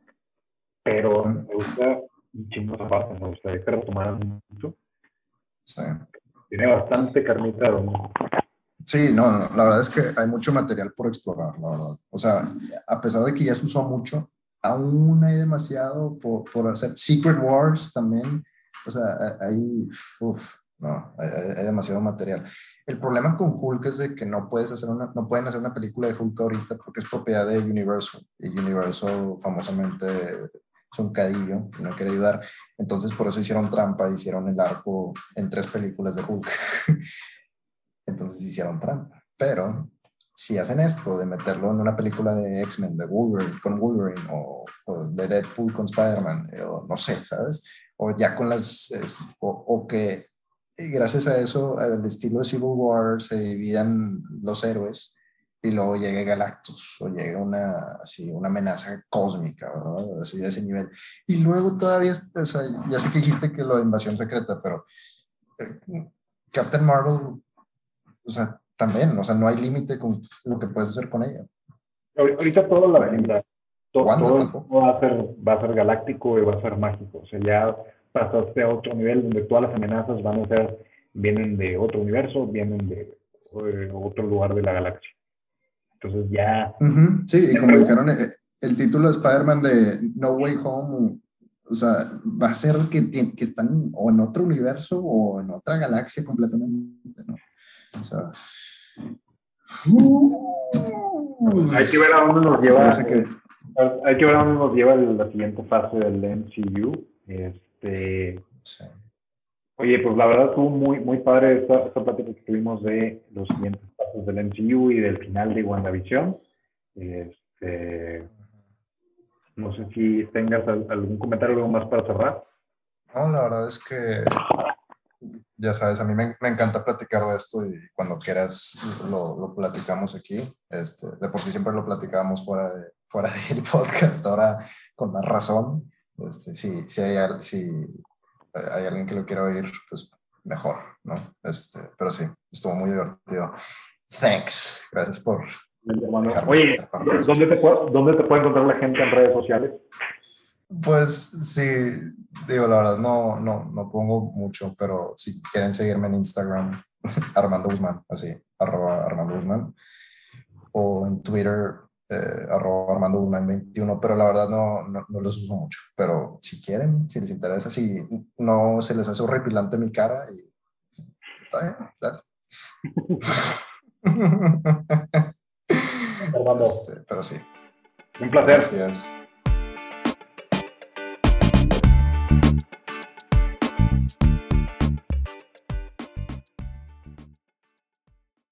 pero me gusta un chingo esa parte, me gustaría que retomaran mucho. Sí. Tiene bastante carnita donde Sí, no, no, la verdad es que hay mucho material por explorar, la verdad. O sea, a pesar de que ya se usó mucho, aún hay demasiado por, por hacer. Secret Wars también, o sea, hay, uf, no, hay, hay- demasiado material. El problema con Hulk es de que no puedes hacer una, no pueden hacer una película de Hulk ahorita porque es propiedad de Universal y Universal famosamente es un cadillo y no quiere ayudar. Entonces por eso hicieron trampa, hicieron el arco en tres películas de Hulk. (laughs) Entonces hicieron trampa. Pero si hacen esto de meterlo en una película de X-Men, de Wolverine con Wolverine, o, o de Deadpool con Spider-Man, eh, no sé, ¿sabes? O ya con las. es- o, o que eh, gracias a eso, al estilo de Civil War, se dividan los héroes y luego llegue Galactus o llegue una, así, una amenaza cósmica, ¿verdad? Así de ese nivel. Y luego todavía, o sea, ya sé que dijiste que lo de invasión secreta, pero eh, Captain Marvel, o sea, también, o sea, no hay límite con lo que puedes hacer con ella. Ahor- Ahorita toda la Wanda todo, tampoco. va a ser va a ser galáctico y va a ser mágico. O sea, ya pasaste a otro nivel donde todas las amenazas van a ser, vienen de otro universo, vienen de eh, otro lugar de la galaxia. Entonces ya, Ujú, Sí, y como dijeron, eh, el título de Spider-Man de No Way Home, o sea, va a ser que, que están o en otro universo o en otra galaxia completamente, ¿no? O sea... hay que ver a dónde nos lleva, que- hay que ver a dónde nos lleva la siguiente fase del MCU. Este, sí. Oye, pues la verdad estuvo muy, muy padre esta, esta plática que tuvimos de los siguientes pasos del MCU y del final de WandaVision. Este, no sé si tengas al- algún comentario algo más para cerrar. No, la verdad es que, ya sabes, a mí me, me encanta platicar de esto y cuando quieras lo, lo platicamos aquí. Este, de por sí siempre lo platicábamos fuera, de, fuera del (laughs) podcast, ahora con más razón. Este, si, si, hay, si hay alguien que lo quiera oír, pues mejor, ¿no? Este, pero sí, estuvo muy divertido. Thanks. Gracias por... Oye. ¿dónde te, puede, ¿dónde te puede encontrar la gente en redes sociales? Pues sí, digo, la verdad, no, no, no pongo mucho, pero si quieren seguirme en Instagram, (laughs) Armando Guzmán, así, arroba Armando Guzmán, o en Twitter, eh, arroba Armando Guzmán 21, pero la verdad no, no, no los uso mucho. Pero si quieren, si les interesa, si no se les hace horripilante mi cara, y está bien, dale. (laughs) Armando, Este, pero sí, un placer. gracias.